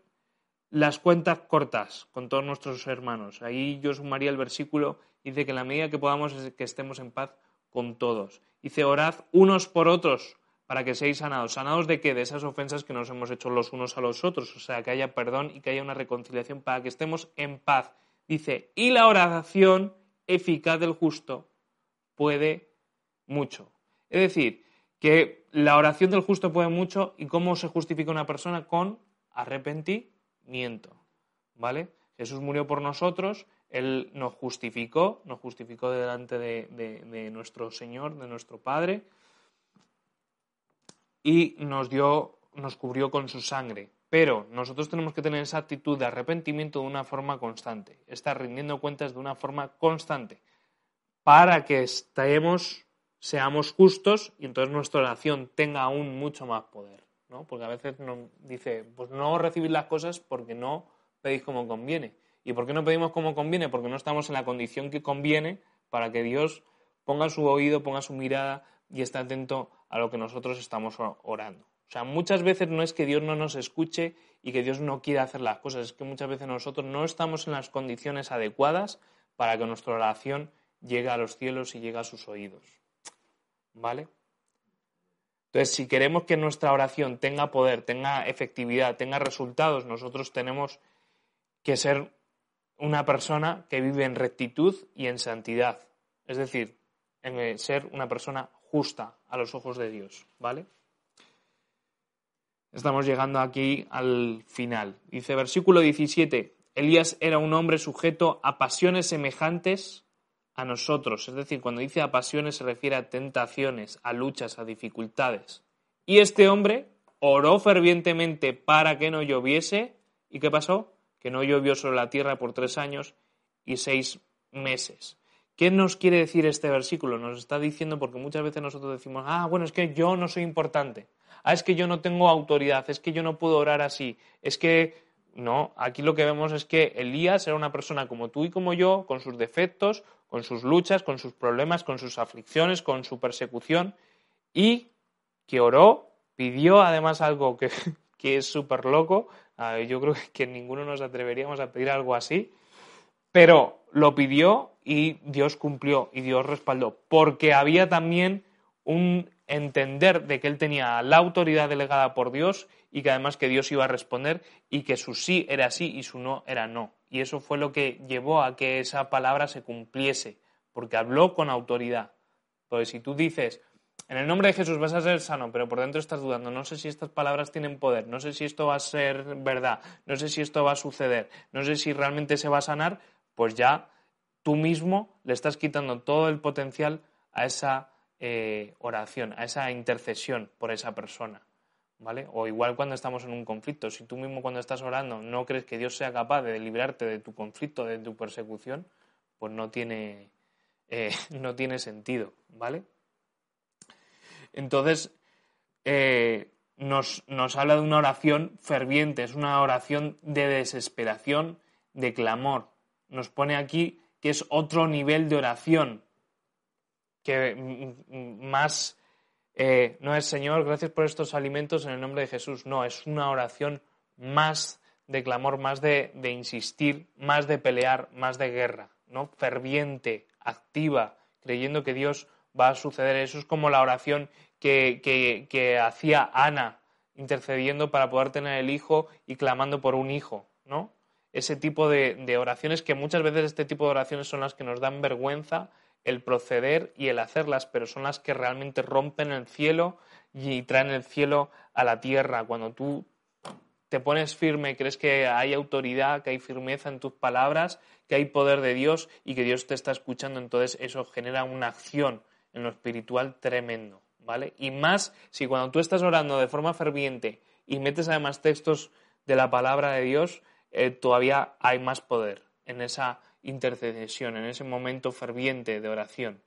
las cuentas cortas con todos nuestros hermanos. Ahí yo sumaría el versículo. Dice que en la medida que podamos es que estemos en paz con todos. Dice, orad unos por otros para que seáis sanados. ¿Sanados de qué? De esas ofensas que nos hemos hecho los unos a los otros. O sea, que haya perdón y que haya una reconciliación para que estemos en paz. Dice, y la oración eficaz del justo puede mucho. Es decir, que la oración del justo puede mucho y cómo se justifica una persona con arrepentimiento. ¿Vale? Jesús murió por nosotros, Él nos justificó, nos justificó delante de, de nuestro Señor, de nuestro Padre, y nos dio, nos cubrió con su sangre. Pero nosotros tenemos que tener esa actitud de arrepentimiento de una forma constante, estar rindiendo cuentas de una forma constante, para que estemos, seamos justos y entonces nuestra oración tenga aún mucho más poder. ¿no? Porque a veces nos dice, pues no recibir las cosas porque no pedís como conviene. ¿Y por qué no pedimos como conviene? Porque no estamos en la condición que conviene para que Dios ponga su oído, ponga su mirada y esté atento a lo que nosotros estamos orando. O sea, muchas veces no es que Dios no nos escuche y que Dios no quiera hacer las cosas, es que muchas veces nosotros no estamos en las condiciones adecuadas para que nuestra oración llegue a los cielos y llegue a sus oídos. ¿Vale? Entonces, si queremos que nuestra oración tenga poder, tenga efectividad, tenga resultados, nosotros tenemos que ser una persona que vive en rectitud y en santidad. Es decir, en ser una persona justa a los ojos de Dios. ¿Vale? Estamos llegando aquí al final. Dice versículo 17, Elías era un hombre sujeto a pasiones semejantes a nosotros. Es decir, cuando dice a pasiones se refiere a tentaciones, a luchas, a dificultades. Y este hombre oró fervientemente para que no lloviese. ¿Y qué pasó? Que no llovió sobre la tierra por tres años y seis meses. ¿Qué nos quiere decir este versículo? Nos está diciendo, porque muchas veces nosotros decimos, ah, bueno, es que yo no soy importante ah, es que yo no tengo autoridad, es que yo no puedo orar así, es que no, aquí lo que vemos es que Elías era una persona como tú y como yo, con sus defectos, con sus luchas, con sus problemas, con sus aflicciones, con su persecución, y que oró, pidió además algo que, es súper loco, yo creo que ninguno nos atreveríamos a pedir algo así, pero lo pidió y Dios cumplió y Dios respaldó, porque había también un entender de que él tenía la autoridad delegada por Dios y que además que Dios iba a responder y que su sí era sí y su no era no. Y eso fue lo que llevó a que esa palabra se cumpliese, porque habló con autoridad. Porque si tú dices, en el nombre de Jesús vas a ser sano, pero por dentro estás dudando, no sé si estas palabras tienen poder, no sé si esto va a ser verdad, no sé si esto va a suceder, no sé si realmente se va a sanar, pues ya tú mismo le estás quitando todo el potencial a esa eh, oración, a esa intercesión por esa persona. ¿Vale? O igual cuando estamos en un conflicto, si tú mismo cuando estás orando no crees que Dios sea capaz de librarte de tu conflicto, de tu persecución, pues no tiene, eh, no tiene sentido, ¿vale? Entonces, eh, nos, nos habla de una oración ferviente, es una oración de desesperación, de clamor. Nos pone aquí que es otro nivel de oración, que mm, mm, más eh, no es Señor, gracias por estos alimentos en el nombre de Jesús, no, es una oración más de clamor, más de, insistir, más de pelear, más de guerra, ¿no? Ferviente, activa, creyendo que Dios va a suceder. Eso es como la oración que, que, hacía Ana, intercediendo para poder tener el hijo y clamando por un hijo, ¿no? Ese tipo de oraciones que muchas veces este tipo de oraciones son las que nos dan vergüenza el proceder y el son las que realmente rompen el cielo y traen el cielo a la tierra. Cuando tú te pones firme, crees que hay autoridad, que hay firmeza en tus palabras, que hay poder de Dios y que Dios te está escuchando, entonces eso genera una acción en lo espiritual tremendo, ¿vale? Y más si cuando tú estás orando de forma ferviente y metes además textos de la palabra de Dios, eh, todavía hay más poder en esa intercesión, en ese momento ferviente de oración,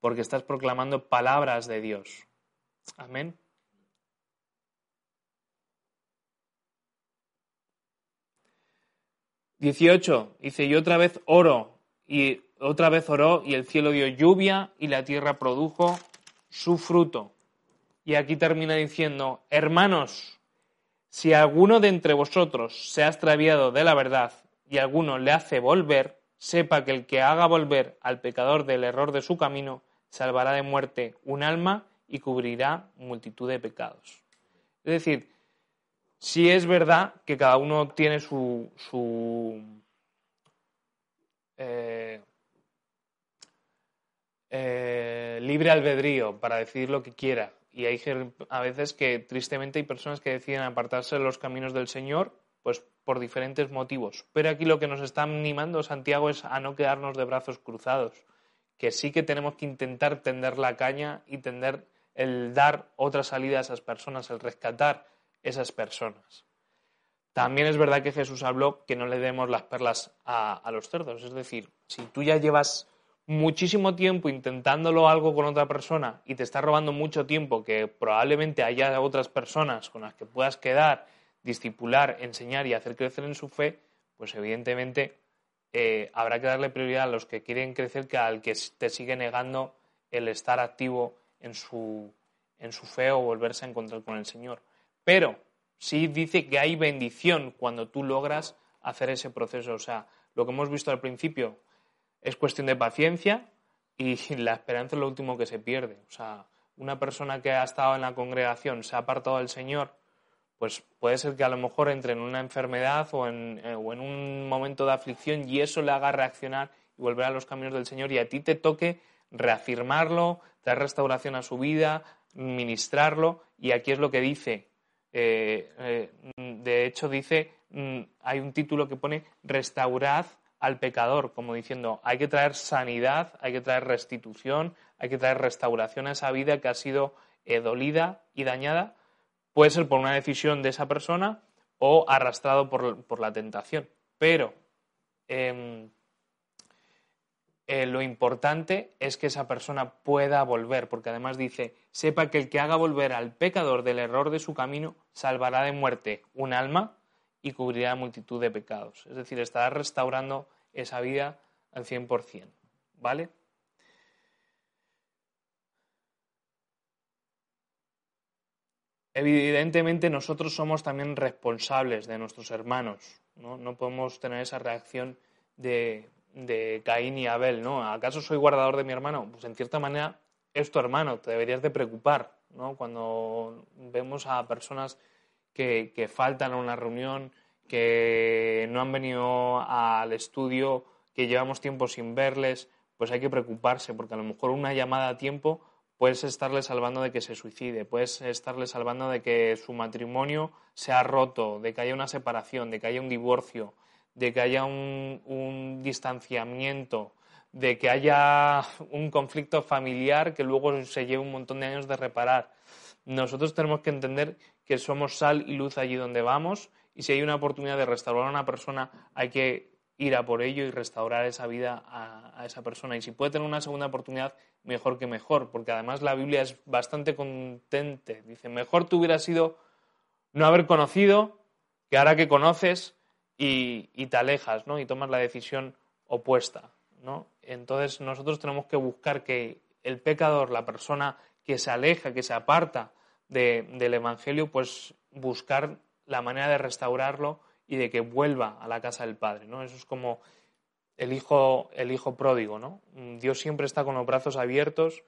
porque estás proclamando palabras de Dios. Amén. Dieciocho, dice, y otra vez oro, y otra vez oró, y el cielo dio lluvia, y la tierra produjo su fruto. Y aquí termina diciendo, hermanos, si alguno de entre vosotros se ha extraviado de la verdad y alguno le hace volver, sepa que el que haga volver al pecador del error de su camino, salvará de muerte un alma y cubrirá multitud de pecados. Es decir, si es verdad que cada uno tiene su, eh, eh, libre albedrío para decidir lo que quiera. Y hay a veces que tristemente hay personas que deciden apartarse de los caminos del Señor pues por diferentes motivos. Pero aquí lo que nos está animando Santiago es a no quedarnos de brazos cruzados, que sí que tenemos que intentar tender la caña y tender el dar otra salida a esas personas, el rescatar esas personas. También es verdad que Jesús habló que no le demos las perlas a, a los cerdos. Es decir, si tú ya llevas muchísimo tiempo intentándolo algo con otra persona y te está robando mucho tiempo que probablemente haya otras personas con las que puedas quedar discipular, enseñar y hacer crecer en su fe, pues evidentemente eh, habrá que darle prioridad a los que quieren crecer que al que te sigue negando el estar activo en su, en su fe o volverse a encontrar con el Señor. Pero sí dice que hay bendición cuando tú logras hacer ese proceso. O sea, lo que hemos visto al principio es cuestión de paciencia y la esperanza es lo último que se pierde. O sea, una persona que ha estado en la congregación, se ha apartado del Señor, pues puede ser que a lo mejor entre en una enfermedad o en, eh, o en un momento de aflicción y eso le haga reaccionar y volver a los caminos del Señor y a ti te toque reafirmarlo, dar restauración a su vida, ministrarlo y aquí es lo que dice. Eh, eh, de hecho dice, mm, hay un título que pone restaurad al pecador, como diciendo, hay que traer sanidad, hay que traer restitución, hay que traer restauración a esa vida que ha sido dolida y dañada Puede ser por una decisión de esa persona o arrastrado por, la tentación. Pero em, eh, lo importante es que esa persona pueda volver, porque además dice, sepa que el que haga volver al pecador del error de su camino salvará de muerte un alma y cubrirá multitud de pecados. Es decir, estará restaurando esa vida al 100%. ¿Vale? Evidentemente nosotros somos también responsables de nuestros hermanos, ¿no? No podemos tener esa reacción de, de Caín y Abel, ¿no? ¿Acaso soy guardador de mi hermano? Pues en cierta manera es tu hermano, te deberías de preocupar, ¿no? Cuando vemos a personas que, que faltan a una reunión, que no han venido al estudio, que llevamos tiempo sin verles, pues hay que preocuparse, porque a lo mejor una llamada a tiempo puedes estarle salvando de que se suicide, puedes estarle salvando de que su matrimonio se ha roto, de que haya una separación, de que haya un divorcio, de que haya un, distanciamiento, de que haya un conflicto familiar que luego se lleve un montón de años de reparar. Nosotros tenemos que entender que somos sal y luz allí donde vamos y si hay una oportunidad de restaurar a una persona hay que ir a por ello y restaurar esa vida a, esa persona. Y si puede tener una segunda oportunidad, mejor que mejor, porque además la Biblia es bastante contente. Dice, mejor te hubiera sido no haber conocido que ahora que conoces y, te alejas, ¿no? Y tomas la decisión opuesta. ¿no? Entonces nosotros tenemos que buscar que el pecador, la persona que se aleja, que se aparta del Evangelio, pues buscar la manera de restaurarlo y de que vuelva a la casa del Padre, ¿no? Eso es como el hijo, el hijo pródigo, ¿no? Dios siempre está con los brazos abiertos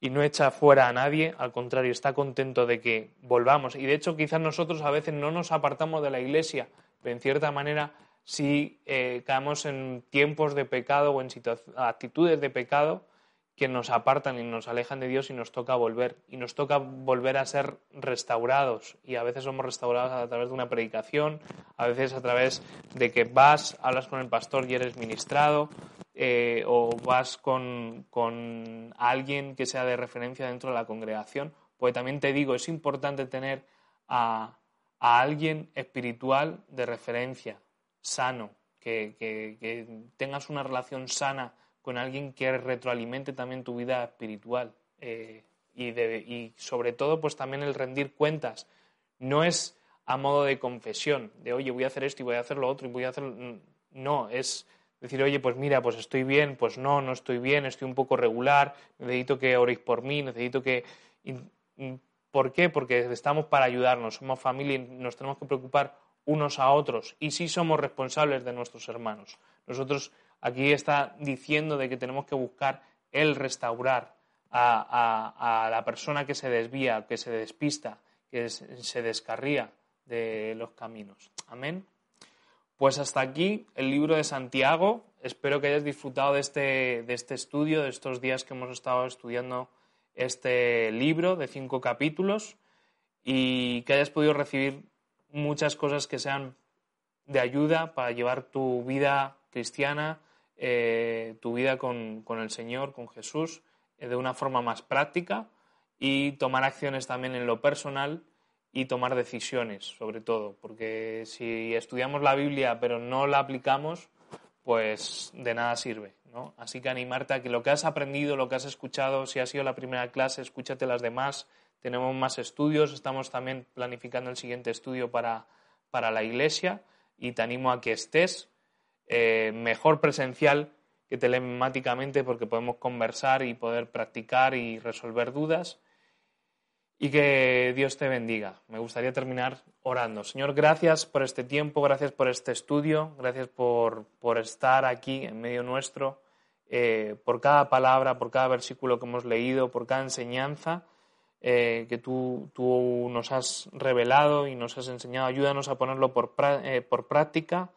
y no echa fuera a nadie, al contrario, está contento de que volvamos. Y de hecho, quizás nosotros a veces no nos apartamos de la iglesia, pero en cierta manera si eh, caemos en tiempos de pecado o en actitudes de pecado que nos apartan y nos alejan de Dios y nos toca volver. Y nos toca volver a ser restaurados. Y a veces somos restaurados a través de una predicación, a veces a través de que vas, hablas con el pastor y eres ministrado, eh, o vas con, con alguien que sea de referencia dentro de la congregación. Porque también te digo, es importante tener a, a alguien espiritual de referencia, sano, que, que, tengas una relación sana con alguien que retroalimente también tu vida espiritual. Eh, y, y sobre todo, pues también el rendir cuentas. No es a modo de confesión, de oye, voy a hacer esto y voy a hacer lo otro y voy a hacer. No, es decir, oye, pues mira, pues estoy bien, pues no, no estoy bien, estoy un poco regular, necesito que oréis por mí, necesito que. ¿Por qué? Porque estamos para ayudarnos, somos familia y nos tenemos que preocupar unos a otros y sí somos responsables de nuestros hermanos. Nosotros aquí está diciendo de que tenemos que buscar el restaurar a, la persona que se desvía, que se despista, que se descarría de los caminos. Amén. Pues hasta aquí el libro de Santiago. Espero que hayas disfrutado de este, de este estudio, de estos días que hemos estado estudiando este libro de cinco capítulos y que hayas podido recibir muchas cosas que sean de ayuda para llevar tu vida cristiana, eh, tu vida con, el Señor, con Jesús, eh, de una forma más práctica y tomar acciones también en lo personal y tomar decisiones, sobre todo, porque si estudiamos la Biblia pero no la aplicamos, pues de nada sirve. ¿no? Así que animarte a que lo que has aprendido, lo que has escuchado, si ha sido la primera clase, escúchate las demás, tenemos más estudios, estamos también planificando el siguiente estudio para, la iglesia y te animo a que estés eh, mejor presencial que telemáticamente porque podemos conversar y poder practicar y resolver dudas y que Dios te bendiga. Me gustaría terminar orando. Señor, gracias por este tiempo, gracias por este estudio, gracias por, estar aquí en medio nuestro, eh, por cada palabra, por cada versículo que hemos leído, por cada enseñanza. Eh, que tú, tú, nos has revelado y nos has enseñado. Ayúdanos a ponerlo por, por práctica,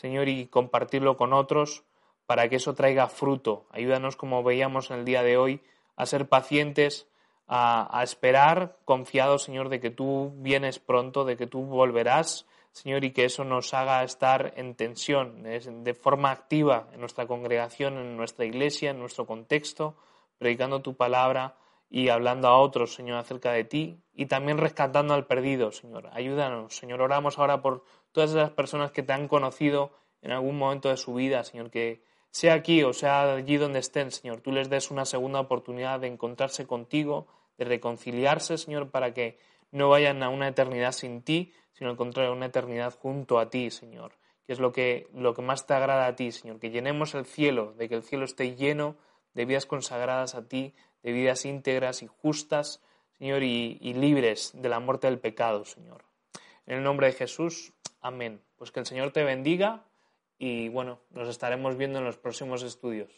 Señor, y compartirlo con otros para que eso traiga fruto. Ayúdanos, como veíamos en el día de hoy, a ser pacientes, a, esperar, confiados, Señor, de que tú vienes pronto, de que tú volverás, Señor, y que eso nos haga estar en tensión, de forma activa en nuestra congregación, en nuestra iglesia, en nuestro contexto, predicando tu palabra y hablando a otros, Señor, acerca de ti y también rescatando al perdido, Señor. Ayúdanos, Señor. Oramos ahora por todas esas personas que te han conocido en algún momento de su vida, Señor, que sea aquí o sea allí donde estén, Señor, tú les des una segunda oportunidad de encontrarse contigo, de reconciliarse, Señor, para que no vayan a una eternidad sin ti, sino al contrario, una eternidad junto a ti, Señor, que es lo que, lo que más te agrada a ti, Señor, que llenemos el cielo, de que el cielo esté lleno de vidas consagradas a ti, de vidas íntegras y justas, Señor, y, libres de la muerte del pecado, Señor. En el nombre de Jesús, amén. Pues que el Señor te bendiga y bueno, nos estaremos viendo en los próximos estudios.